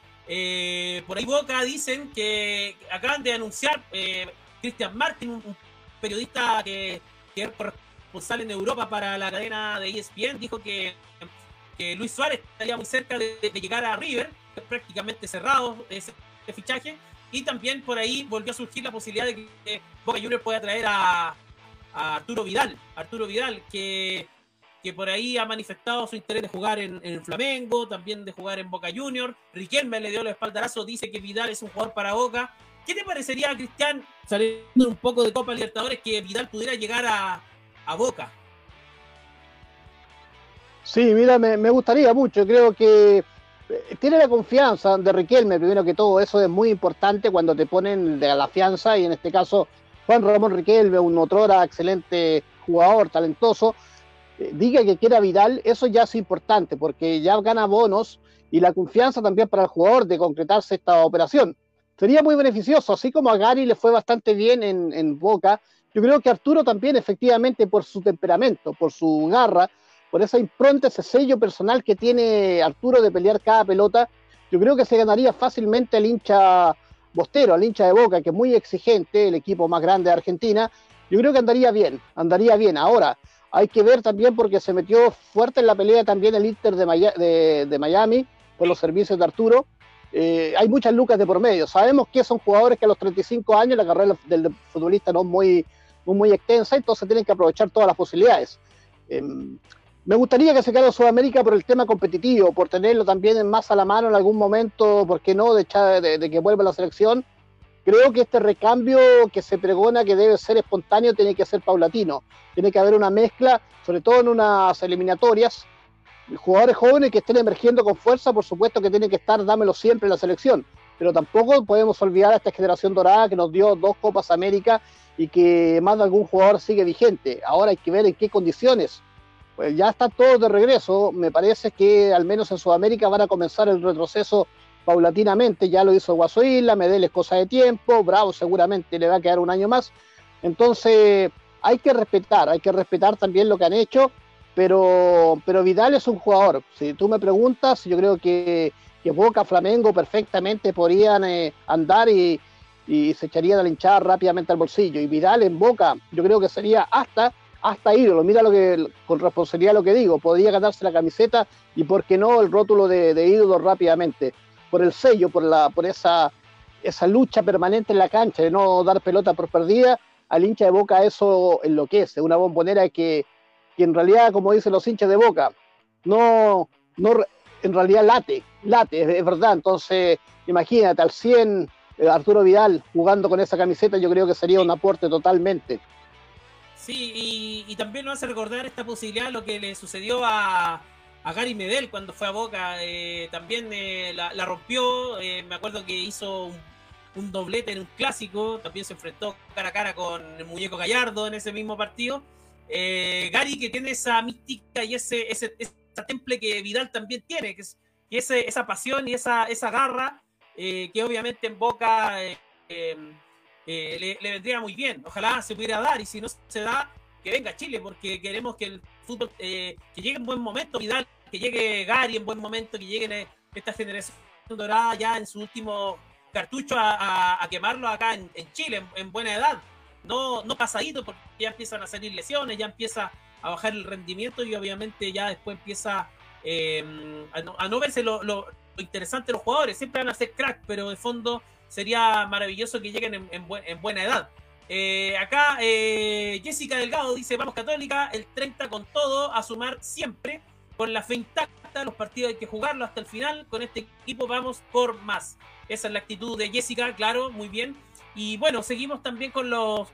Speaker 1: por ahí Boca dicen que acaban de anunciar Cristian Martin, un, periodista que, que es corresponsal en Europa para la cadena de ESPN, dijo que que Luis Suárez estaría muy cerca de, llegar a River. prácticamente cerrado ese, fichaje. Y también por ahí volvió a surgir la posibilidad de que Boca Juniors pueda traer a, Arturo Vidal. Arturo Vidal, que, que por ahí ha manifestado su interés de jugar en, en Flamengo, también de jugar en Boca Juniors. Riquelme le dio el espaldarazo, dice que Vidal es un jugador para Boca. ¿Qué te parecería, Cristian, saliendo un poco de Copa Libertadores, que Vidal pudiera llegar a, a Boca?
Speaker 2: Sí, mira, me, gustaría mucho. Creo que eh, tiene la confianza de Riquelme, primero que todo. Eso es muy importante cuando te ponen de la fianza y en este caso Juan Ramón Riquelme, un otrora excelente jugador, talentoso, diga que quiera Vidal, eso ya es importante porque ya gana bonos y la confianza también para el jugador de concretarse esta operación. Sería muy beneficioso, así como a Gary le fue bastante bien en, en Boca. Yo creo que Arturo también, efectivamente, por su temperamento, por su garra, por esa impronta, ese sello personal que tiene Arturo de pelear cada pelota, yo creo que se ganaría fácilmente al hincha Bostero, al hincha de Boca, que es muy exigente, el equipo más grande de Argentina. Yo creo que andaría bien, andaría bien. Ahora, hay que ver también porque se metió fuerte en la pelea también el Inter de, Miami por los servicios de Arturo. Eh, hay muchas lucas de por medio. Sabemos que son jugadores que a los 35 años la carrera del futbolista no es muy, muy, extensa, entonces tienen que aprovechar todas las posibilidades. Em, me gustaría que se quedara Sudamérica por el tema competitivo, por tenerlo también más a la mano en algún momento, ¿por qué no?, de, de, que vuelva la selección. Creo que este recambio que se pregona que debe ser espontáneo tiene que ser paulatino. Tiene que haber una mezcla, sobre todo en unas eliminatorias. Jugadores jóvenes que estén emergiendo con fuerza, por supuesto que tienen que estar, dámelo siempre en la selección. Pero tampoco podemos olvidar a esta generación dorada que nos dio dos Copas América y que más de algún jugador sigue vigente. Ahora hay que ver en qué condiciones pues ya está todo de regreso. Me parece que al menos en Sudamérica van a comenzar el retroceso paulatinamente. Ya lo hizo Guaso Isla, Medel es cosa de tiempo, Bravo seguramente le va a quedar un año más. Entonces hay que respetar, hay que respetar también lo que han hecho, pero, pero Vidal es un jugador. Si tú me preguntas, yo creo que, que Boca, Flamengo perfectamente podrían eh, andar y, y se echarían a la hinchada rápidamente al bolsillo. Y Vidal en Boca, yo creo que sería hasta hasta ídolo. Mira lo que, con responsabilidad lo que digo, podría ganarse la camiseta y por qué no el rótulo de, ídolo rápidamente. Por el sello, por, la, por esa, esa lucha permanente en la cancha, de no dar pelota por perdida, al hincha de boca eso enloquece. Una bombonera que, que en realidad, como dicen los hinchas de boca, no, no en realidad late, late, es, verdad. Entonces, imagínate, al 100 eh, Arturo Vidal jugando con esa camiseta, yo creo que sería un aporte totalmente.
Speaker 1: Sí, y, también nos hace recordar esta posibilidad lo que le sucedió a, Gary Medel cuando fue a Boca. Eh, también eh, la, rompió. Eh, me acuerdo que hizo un, doblete en un clásico. También se enfrentó cara a cara con el muñeco Gallardo en ese mismo partido. Gary que tiene esa mística y ese, ese, temple que Vidal también tiene, que es y ese, esa pasión y esa, esa garra que obviamente en Boca eh, le, vendría muy bien. Ojalá se pudiera dar y si no se da, que venga a Chile porque queremos que el fútbol, que llegue en buen momento, Vidal, que llegue Gary en buen momento, que llegue esta generación dorada ya en su último cartucho a, quemarlo acá en, Chile, en, buena edad. No, no pasadito porque ya empiezan a salir lesiones, ya empieza a bajar el rendimiento y obviamente ya después empieza em, a, no, verse lo, lo, interesante de los jugadores. Siempre van a ser crack, pero de fondo sería maravilloso que lleguen en, buena edad. Eh, acá eh, Jessica Delgado dice, vamos Católica, el 30 con todo, a sumar siempre, con la fe intacta, los partidos hay que jugarlo hasta el final, con este equipo vamos por más. Esa es la actitud de Jessica, claro, muy bien. Y bueno, seguimos también con los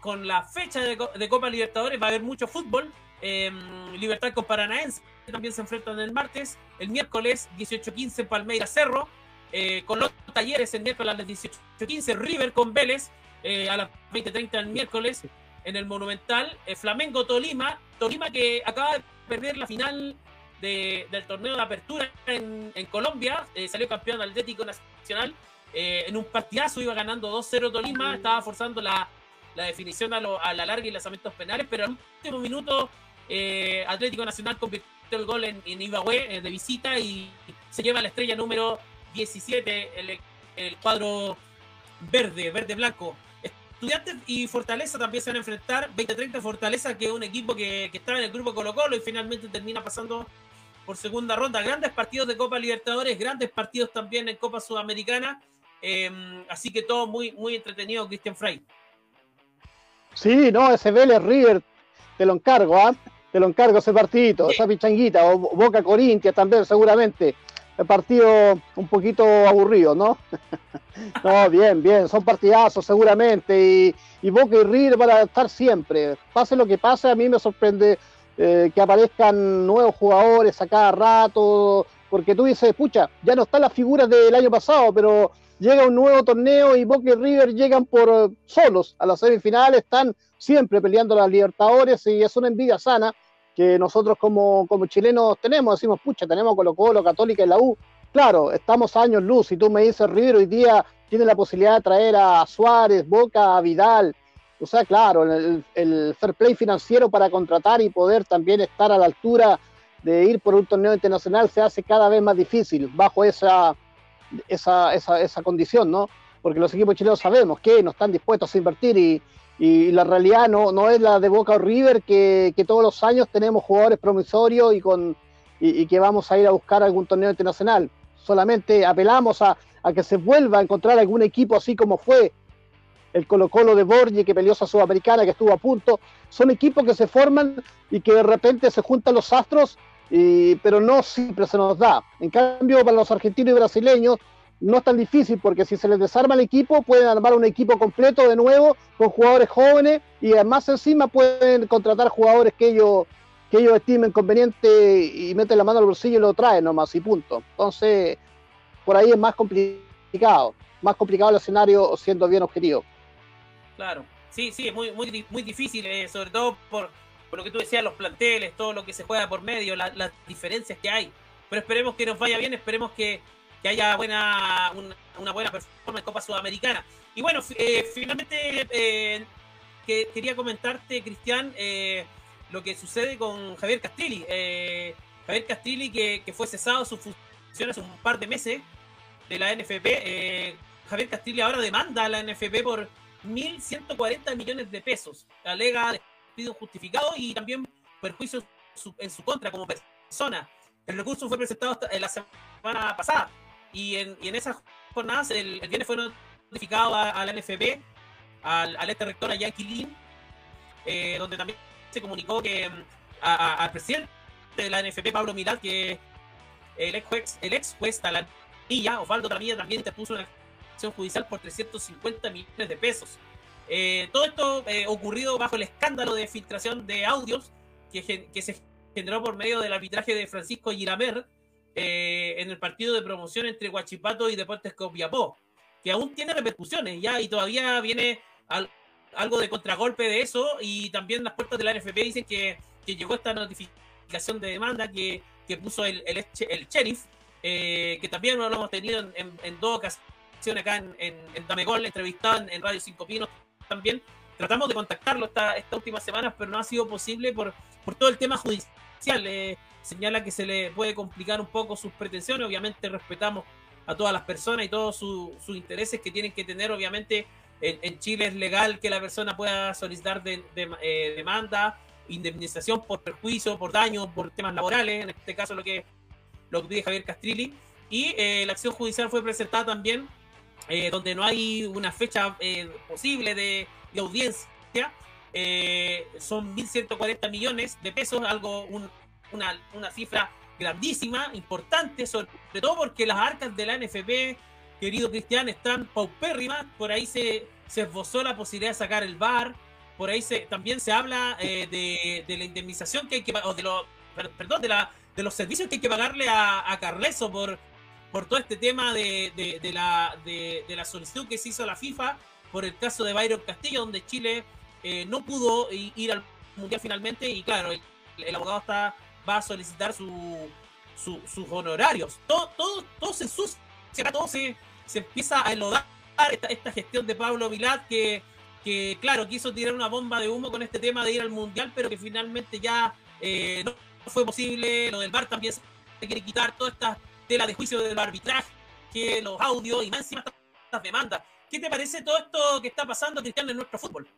Speaker 1: con, la fecha de, Copa Libertadores, va a haber mucho fútbol. Em, Libertad con Paranaense también se enfrentan el martes, el miércoles 18-15 Palmeiras Cerro, eh, con los talleres el miércoles a las 18.15, River con Vélez eh, a las 20.30 el miércoles en el Monumental, eh, Flamengo Tolima, Tolima que acaba de perder la final del torneo de apertura en, Colombia, salió campeón Atlético Nacional, en un partidazo iba ganando 2-0 Tolima, estaba forzando la, definición a, la larga y lanzamientos penales, pero al último minuto Atlético Nacional convirtió el gol en, en Ibagüe de visita y se lleva la estrella número 17 el, cuadro verde, verde-blanco. Estudiantes y Fortaleza también se van a enfrentar. 20-30 Fortaleza, que es un equipo que, que, estaba en el grupo Colo Colo y finalmente termina pasando por segunda ronda. Grandes partidos de Copa Libertadores, grandes partidos también en Copa Sudamericana. Em, así que todo muy, muy entretenido, Cristian Frey.
Speaker 2: Sí, no, ese Vélez River, te lo encargo, ¿ah? Te lo encargo ese partidito, esa pichanguita, o Boca Corintia también, seguramente. Partido un poquito aburrido, ¿no? <laughs> no, bien, bien, son partidazos seguramente. Y, y Boca y River para estar siempre. Pase lo que pase, a mí me sorprende eh, que aparezcan nuevos jugadores a cada rato, porque tú dices, pucha, ya no están las figuras del año pasado, pero llega un nuevo torneo y Boca y River llegan por solos a las semifinales, están siempre peleando las Libertadores y es una envidia sana que nosotros como, como chilenos tenemos, decimos, pucha, tenemos Colo Colo, Católica y la U. Claro, estamos años luz y tú me dices, River hoy día tiene la posibilidad de traer a Suárez, Boca, a Vidal, o sea, claro, el, fair play financiero para contratar y poder también estar a la altura de ir por un torneo internacional se hace cada vez más difícil bajo esa, esa, esa, condición, ¿no? Porque los equipos chilenos sabemos que no están dispuestos a invertir y, y la realidad no, no es la de Boca o River, que, que todos los años tenemos jugadores promisorios y, con, y, que vamos a ir a buscar algún torneo internacional. Solamente apelamos a, a que se vuelva a encontrar algún equipo así como fue el Colo Colo de Borgi que peleó a Sudamericana, que estuvo a punto. Son equipos que se forman y que de repente se juntan los astros, pero no siempre se nos da. En cambio, para los argentinos y brasileños no es tan difícil porque si se les desarma el equipo, pueden armar un equipo completo de nuevo con jugadores jóvenes y además encima pueden contratar jugadores que ellos que ellos estimen conveniente y meten la mano al bolsillo y lo traen nomás y punto. Entonces, por ahí es más complicado, más complicado el escenario siendo bien objetivo.
Speaker 1: Claro, sí, sí, es muy, muy, muy difícil, eh, sobre todo por, lo que tú decías, los planteles, todo lo que se juega por medio, las diferencias que hay. Pero esperemos que nos vaya bien, esperemos que, haya buena, una, buena performance en Copa Sudamericana. Y bueno, eh, finalmente eh, que, quería comentarte, Cristian, lo que sucede con Javier Castilli. Javier Castilli, que, que, fue cesado sus funciones un par de meses de la NFP. Javier Castilli ahora demanda a la NFP por 1.140 millones de pesos. Alega despido justificado y también perjuicio en su contra como persona. El recurso fue presentado la semana pasada y en, en esas jornadas el, el viernes fue notificado a, la NFP, al, al este rector allá en eh, donde también se comunicó que mm, al presidente de la NFP, Pablo Milán, que el ex juez, el ex juez Talanilla, Osvaldo Tramilla, también interpuso una judicial por 350 millones de pesos. Eh, todo esto eh, ocurrido bajo el escándalo de filtración de audios que, que se generó por medio del arbitraje de Francisco Giramer eh, en el partido de promoción entre Huachipato y Deportes Copiapó, que aún tiene repercusiones ya y todavía viene algo de contragolpe de eso y también las puertas de la NFP dicen que, que llegó esta notificación de demanda que, que puso el, el, el sheriff, que también lo hemos tenido en, en, en dos ocasiones acá en, en, en Damegol, entrevistado en, Radio Cinco Pinos también. Tratamos de contactarlo esta, estas últimas semanas, pero no ha sido posible por, por todo el tema judicial. Eh, señala que se le puede complicar un poco sus pretensiones. Obviamente respetamos a todas las personas y todos sus intereses que tienen que tener. Obviamente en, Chile es legal que la persona pueda solicitar de, eh, demanda, indemnización por perjuicio, por daño, por temas laborales, en este caso lo que, lo que pide Javier Castrilli. Y eh, la acción judicial fue presentada también eh, donde no hay una fecha eh, posible de, audiencia. Eh, son 1.140 millones de pesos, algo una, una, cifra grandísima, importante, sobre todo porque las arcas de la NFP, querido Cristian, están paupérrimas. Por ahí se, se esbozó la posibilidad de sacar el bar. Por ahí se, también se habla de, de, la indemnización que hay que o de lo, perdón, de, la, de los servicios que hay que pagarle a, Carleso por, por todo este tema de, de, la, de, la solicitud que se hizo a la FIFA por el caso de Byron Castillo, donde Chile eh, no pudo ir al Mundial finalmente y claro, el, abogado está, va a solicitar su, sus honorarios. Todo, todo, todo se ensucia, todo se, se empieza a enlodar esta, esta gestión de Pablo Vilat que, que, claro, quiso tirar una bomba de humo con este tema de ir al Mundial, pero que finalmente ya eh, no fue posible. Lo del bar también se quiere quitar, todas estas la de juicio del arbitraje, los audios y más encima estas demandas. ¿Qué te parece todo esto que está pasando, Cristian, en nuestro fútbol?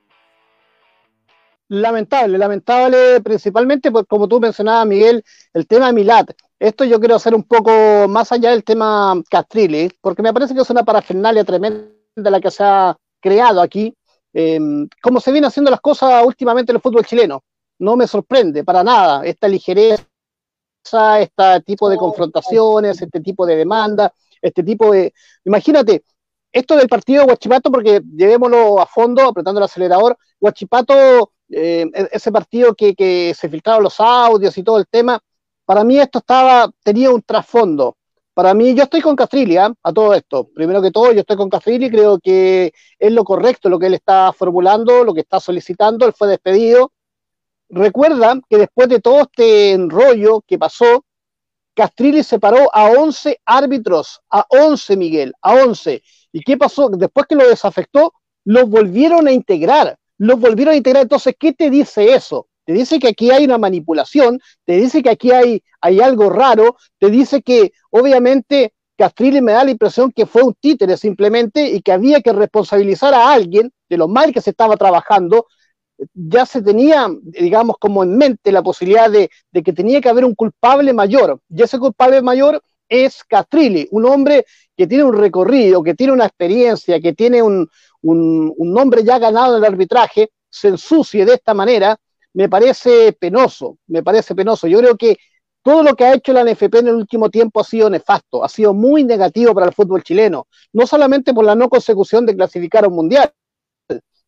Speaker 2: Lamentable, lamentable principalmente, pues como tú mencionabas, Miguel, el tema de Milat. esto yo quiero hacer un poco más allá del tema Castrilli, porque me parece que es una parafernalia tremenda la que se ha creado aquí, eh, como se vienen haciendo las cosas últimamente en el fútbol chileno. No me sorprende para nada esta ligereza, este tipo de confrontaciones, este tipo de demandas, este tipo de... Imagínate, esto del partido de Huachipato, porque llevémoslo a fondo, apretando el acelerador, Huachipato, eh, e-, ese partido que, que se filtraron los audios y todo el tema, para mí esto estaba, tenía un trasfondo. Para mí, yo estoy con Castrilli ¿ah? a todo esto. Primero que todo, yo estoy con Castrilli, creo que es lo correcto lo que él está formulando, lo que está solicitando, él fue despedido. Recuerda que después de todo este enrollo que pasó, Castrilli separó a 11 árbitros, a 11, Miguel, a 11. ¿Y qué pasó? Después que lo desafectó, los volvieron a integrar, los volvieron a integrar. Entonces, ¿qué te dice eso? te dice que aquí hay una manipulación, te dice que aquí hay, hay algo raro, te dice que obviamente Castrilli me da la impresión que fue un títere simplemente y que había que responsabilizar a alguien de lo mal que se estaba trabajando. Ya se tenía, digamos, como en mente la posibilidad de, que tenía que haber un culpable mayor. Y ese culpable mayor es Castrilli, un hombre que tiene un recorrido, que tiene una experiencia, que tiene un, un, nombre ya ganado en el arbitraje, se ensucie de esta manera me parece penoso, me parece penoso. Yo creo que todo lo que ha hecho la NFP en el último tiempo ha sido nefasto, ha sido muy negativo para el fútbol chileno, no solamente por la no consecución de clasificar a un mundial,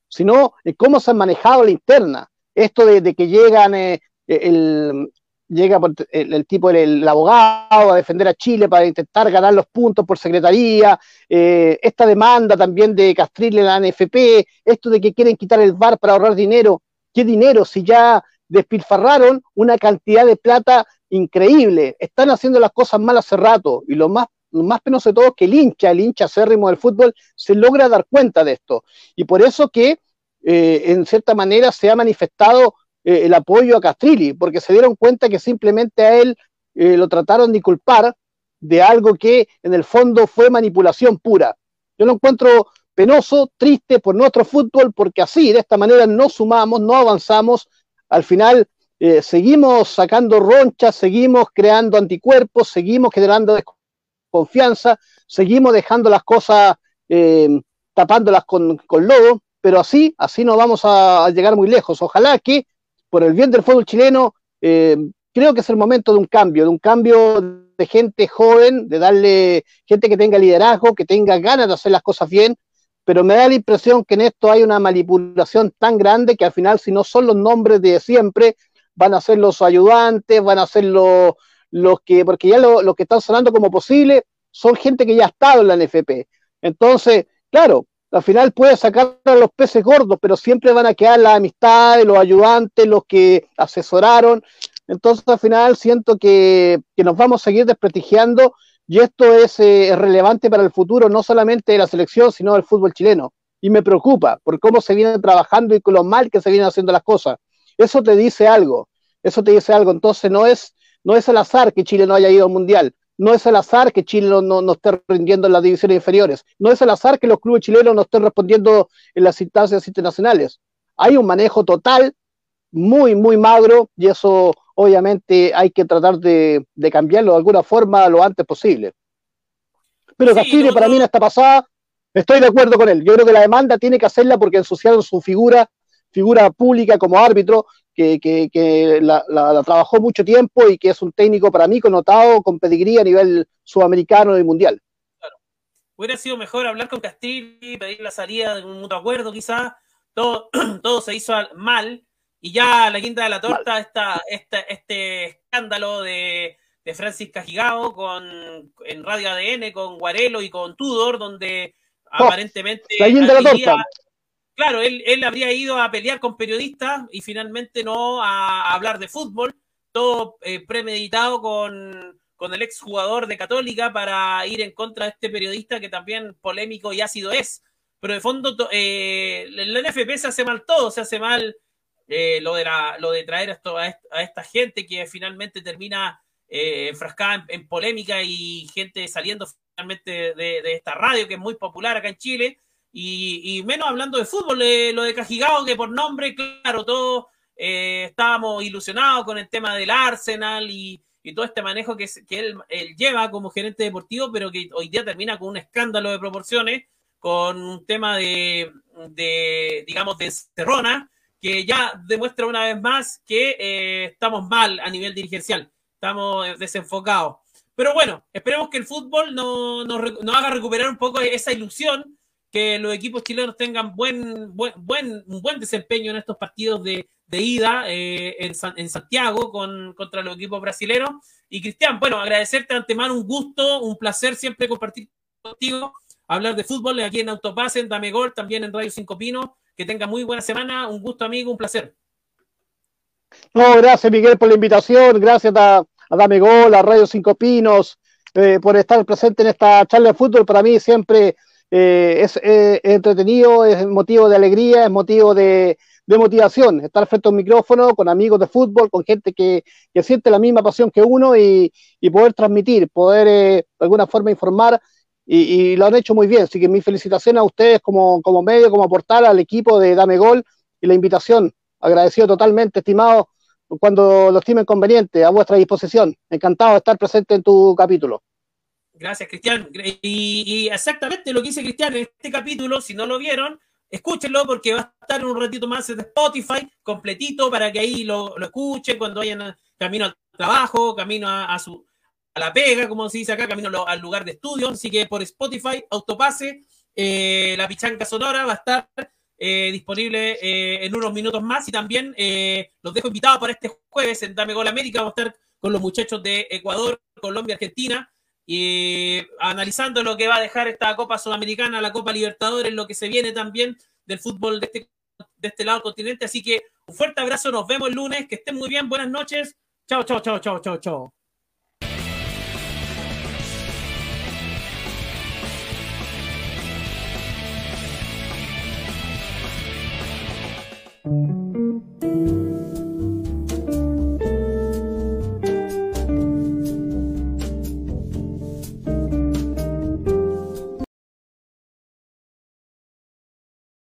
Speaker 2: sino en cómo se ha manejado la interna. Esto de, que llegan eh, el, llega el, tipo, el, abogado a defender a Chile para intentar ganar los puntos por secretaría, eh, esta demanda también de Castrile la NFP, esto de que quieren quitar el VAR para ahorrar dinero, ¿Qué dinero? Si ya despilfarraron una cantidad de plata increíble. Están haciendo las cosas mal hace rato. Y lo más, más penoso de todo es que el hincha, el hincha acérrimo del fútbol, se logra dar cuenta de esto. Y por eso que, eh, en cierta manera, se ha manifestado eh, el apoyo a Castrilli, porque se dieron cuenta que simplemente a él eh, lo trataron de culpar de algo que en el fondo fue manipulación pura. Yo lo encuentro penoso, triste por nuestro fútbol, porque así, de esta manera, no sumamos, no avanzamos. Al final, eh, seguimos sacando ronchas, seguimos creando anticuerpos, seguimos generando desconfianza, seguimos dejando las cosas, eh, tapándolas con, con, lodo, pero así, así no vamos a, llegar muy lejos. Ojalá que, por el bien del fútbol chileno, eh, creo que es el momento de un cambio, de un cambio de gente joven, de darle gente que tenga liderazgo, que tenga ganas de hacer las cosas bien, pero me da la impresión que en esto hay una manipulación tan grande que al final, si no son los nombres de siempre, van a ser los ayudantes, van a ser los, los que, porque ya los que están sonando como posible son gente que ya ha estado en la NFP. Entonces, claro, al final puede sacar a los peces gordos, pero siempre van a quedar las amistades, los ayudantes, los que asesoraron. Entonces, al final siento que, que nos vamos a seguir desprestigiando y esto es eh, relevante para el futuro no solamente de la selección, sino del fútbol chileno. Y me preocupa por cómo se viene trabajando y con lo mal que se vienen haciendo las cosas. Eso te dice algo, eso te dice algo. Entonces no es, no es el azar que Chile no haya ido al Mundial, no es el azar que Chile no, no, esté rindiendo en las divisiones inferiores, no es el azar que los clubes chilenos no estén respondiendo en las instancias internacionales. Hay un manejo total, muy, muy magro, y eso obviamente hay que tratar de, cambiarlo de alguna forma lo antes posible. Pero Castillo, para mí en esta pasada, estoy de acuerdo con él. Yo creo que la demanda tiene que hacerla porque ensuciaron su figura, figura pública como árbitro, que, la, trabajó mucho tiempo y que es un técnico para mí connotado con pedigría a nivel sudamericano y mundial.
Speaker 1: Claro. Hubiera sido mejor hablar con Castillo, pedir la salida de un mutuo acuerdo, quizás. Todo, <clears throat> todo se hizo mal y ya la quinta de la torta, esta, este escándalo de, de Francis Cajigao con, en Radio ADN con Guarelo y con Tudor, donde oh, aparentemente.
Speaker 2: La quinta de la torta.
Speaker 1: Claro, él, habría ido a pelear con periodistas y finalmente no a, hablar de fútbol, todo eh, premeditado con, con el exjugador de Católica para ir en contra de este periodista que también polémico y ácido es. Pero de fondo, eh, el NFP se hace mal todo, se hace mal eh, lo, de la, lo de traer esto, a, esta, gente que finalmente termina eh, enfrascada en, polémica y gente saliendo finalmente de, esta radio que es muy popular acá en Chile. Y, menos hablando de fútbol, eh, lo de Cajigao, que por nombre, claro, todos estábamos ilusionados con el tema del Arsenal y, y todo este manejo que, que él, lleva como gerente deportivo, pero que hoy día termina con un escándalo de proporciones, con un tema de, de digamos, de cerrona, que ya demuestra una vez más que eh, estamos mal a nivel dirigencial, estamos desenfocados. Pero bueno, esperemos que el fútbol nos no, haga recuperar un poco esa ilusión, que los equipos chilenos tengan buen, buen, buen, un buen desempeño en estos partidos de, de ida eh, en, en, Santiago con, contra los equipos brasileños. Y Cristian, bueno, agradecerte de antemano, un gusto, un placer siempre compartir contigo, hablar de fútbol aquí en Autopase, en Dame Gol, también en Radio Cinco Pinos. Que tenga muy buena semana, un gusto amigo, un placer.
Speaker 2: No, gracias Miguel por la invitación, gracias a, Dame Gol, a Radio Cinco Pinos, eh, por estar presente en esta charla de fútbol. Para mí siempre eh, es entretenido, es motivo de alegría, es motivo de, de motivación, estar frente a un micrófono con amigos de fútbol, con gente que, siente la misma pasión que uno y, poder transmitir, poder eh, de alguna forma informar y, lo han hecho muy bien. Así que mi felicitación a ustedes como, como medio, como aportar al equipo de Dame Gol y la invitación. Agradecido totalmente, estimado, cuando lo estimen conveniente, a vuestra disposición. Encantado de estar presente en tu capítulo.
Speaker 1: Gracias, Cristian. Y, y, exactamente lo que dice Cristian en este capítulo, si no lo vieron, escúchenlo porque va a estar un ratito más en Spotify, completito, para que ahí lo, escuchen cuando vayan camino al trabajo, camino a, su a la pega, como se dice acá, camino al lugar de estudio. Así que por Spotify, Autopase, eh, la pichanca sonora va a estar eh, disponible eh, en unos minutos más. Y también los dejo invitados para este jueves en Dame Gol América. Vamos a estar con los muchachos de Ecuador, Colombia, Argentina y analizando lo que va a dejar esta Copa Sudamericana, la Copa Libertadores, lo que se viene también del fútbol de este, de este lado del continente. Así que un fuerte abrazo, nos vemos el lunes, que estén muy bien, buenas noches. Chao, chao, chao, chao, chao, chao.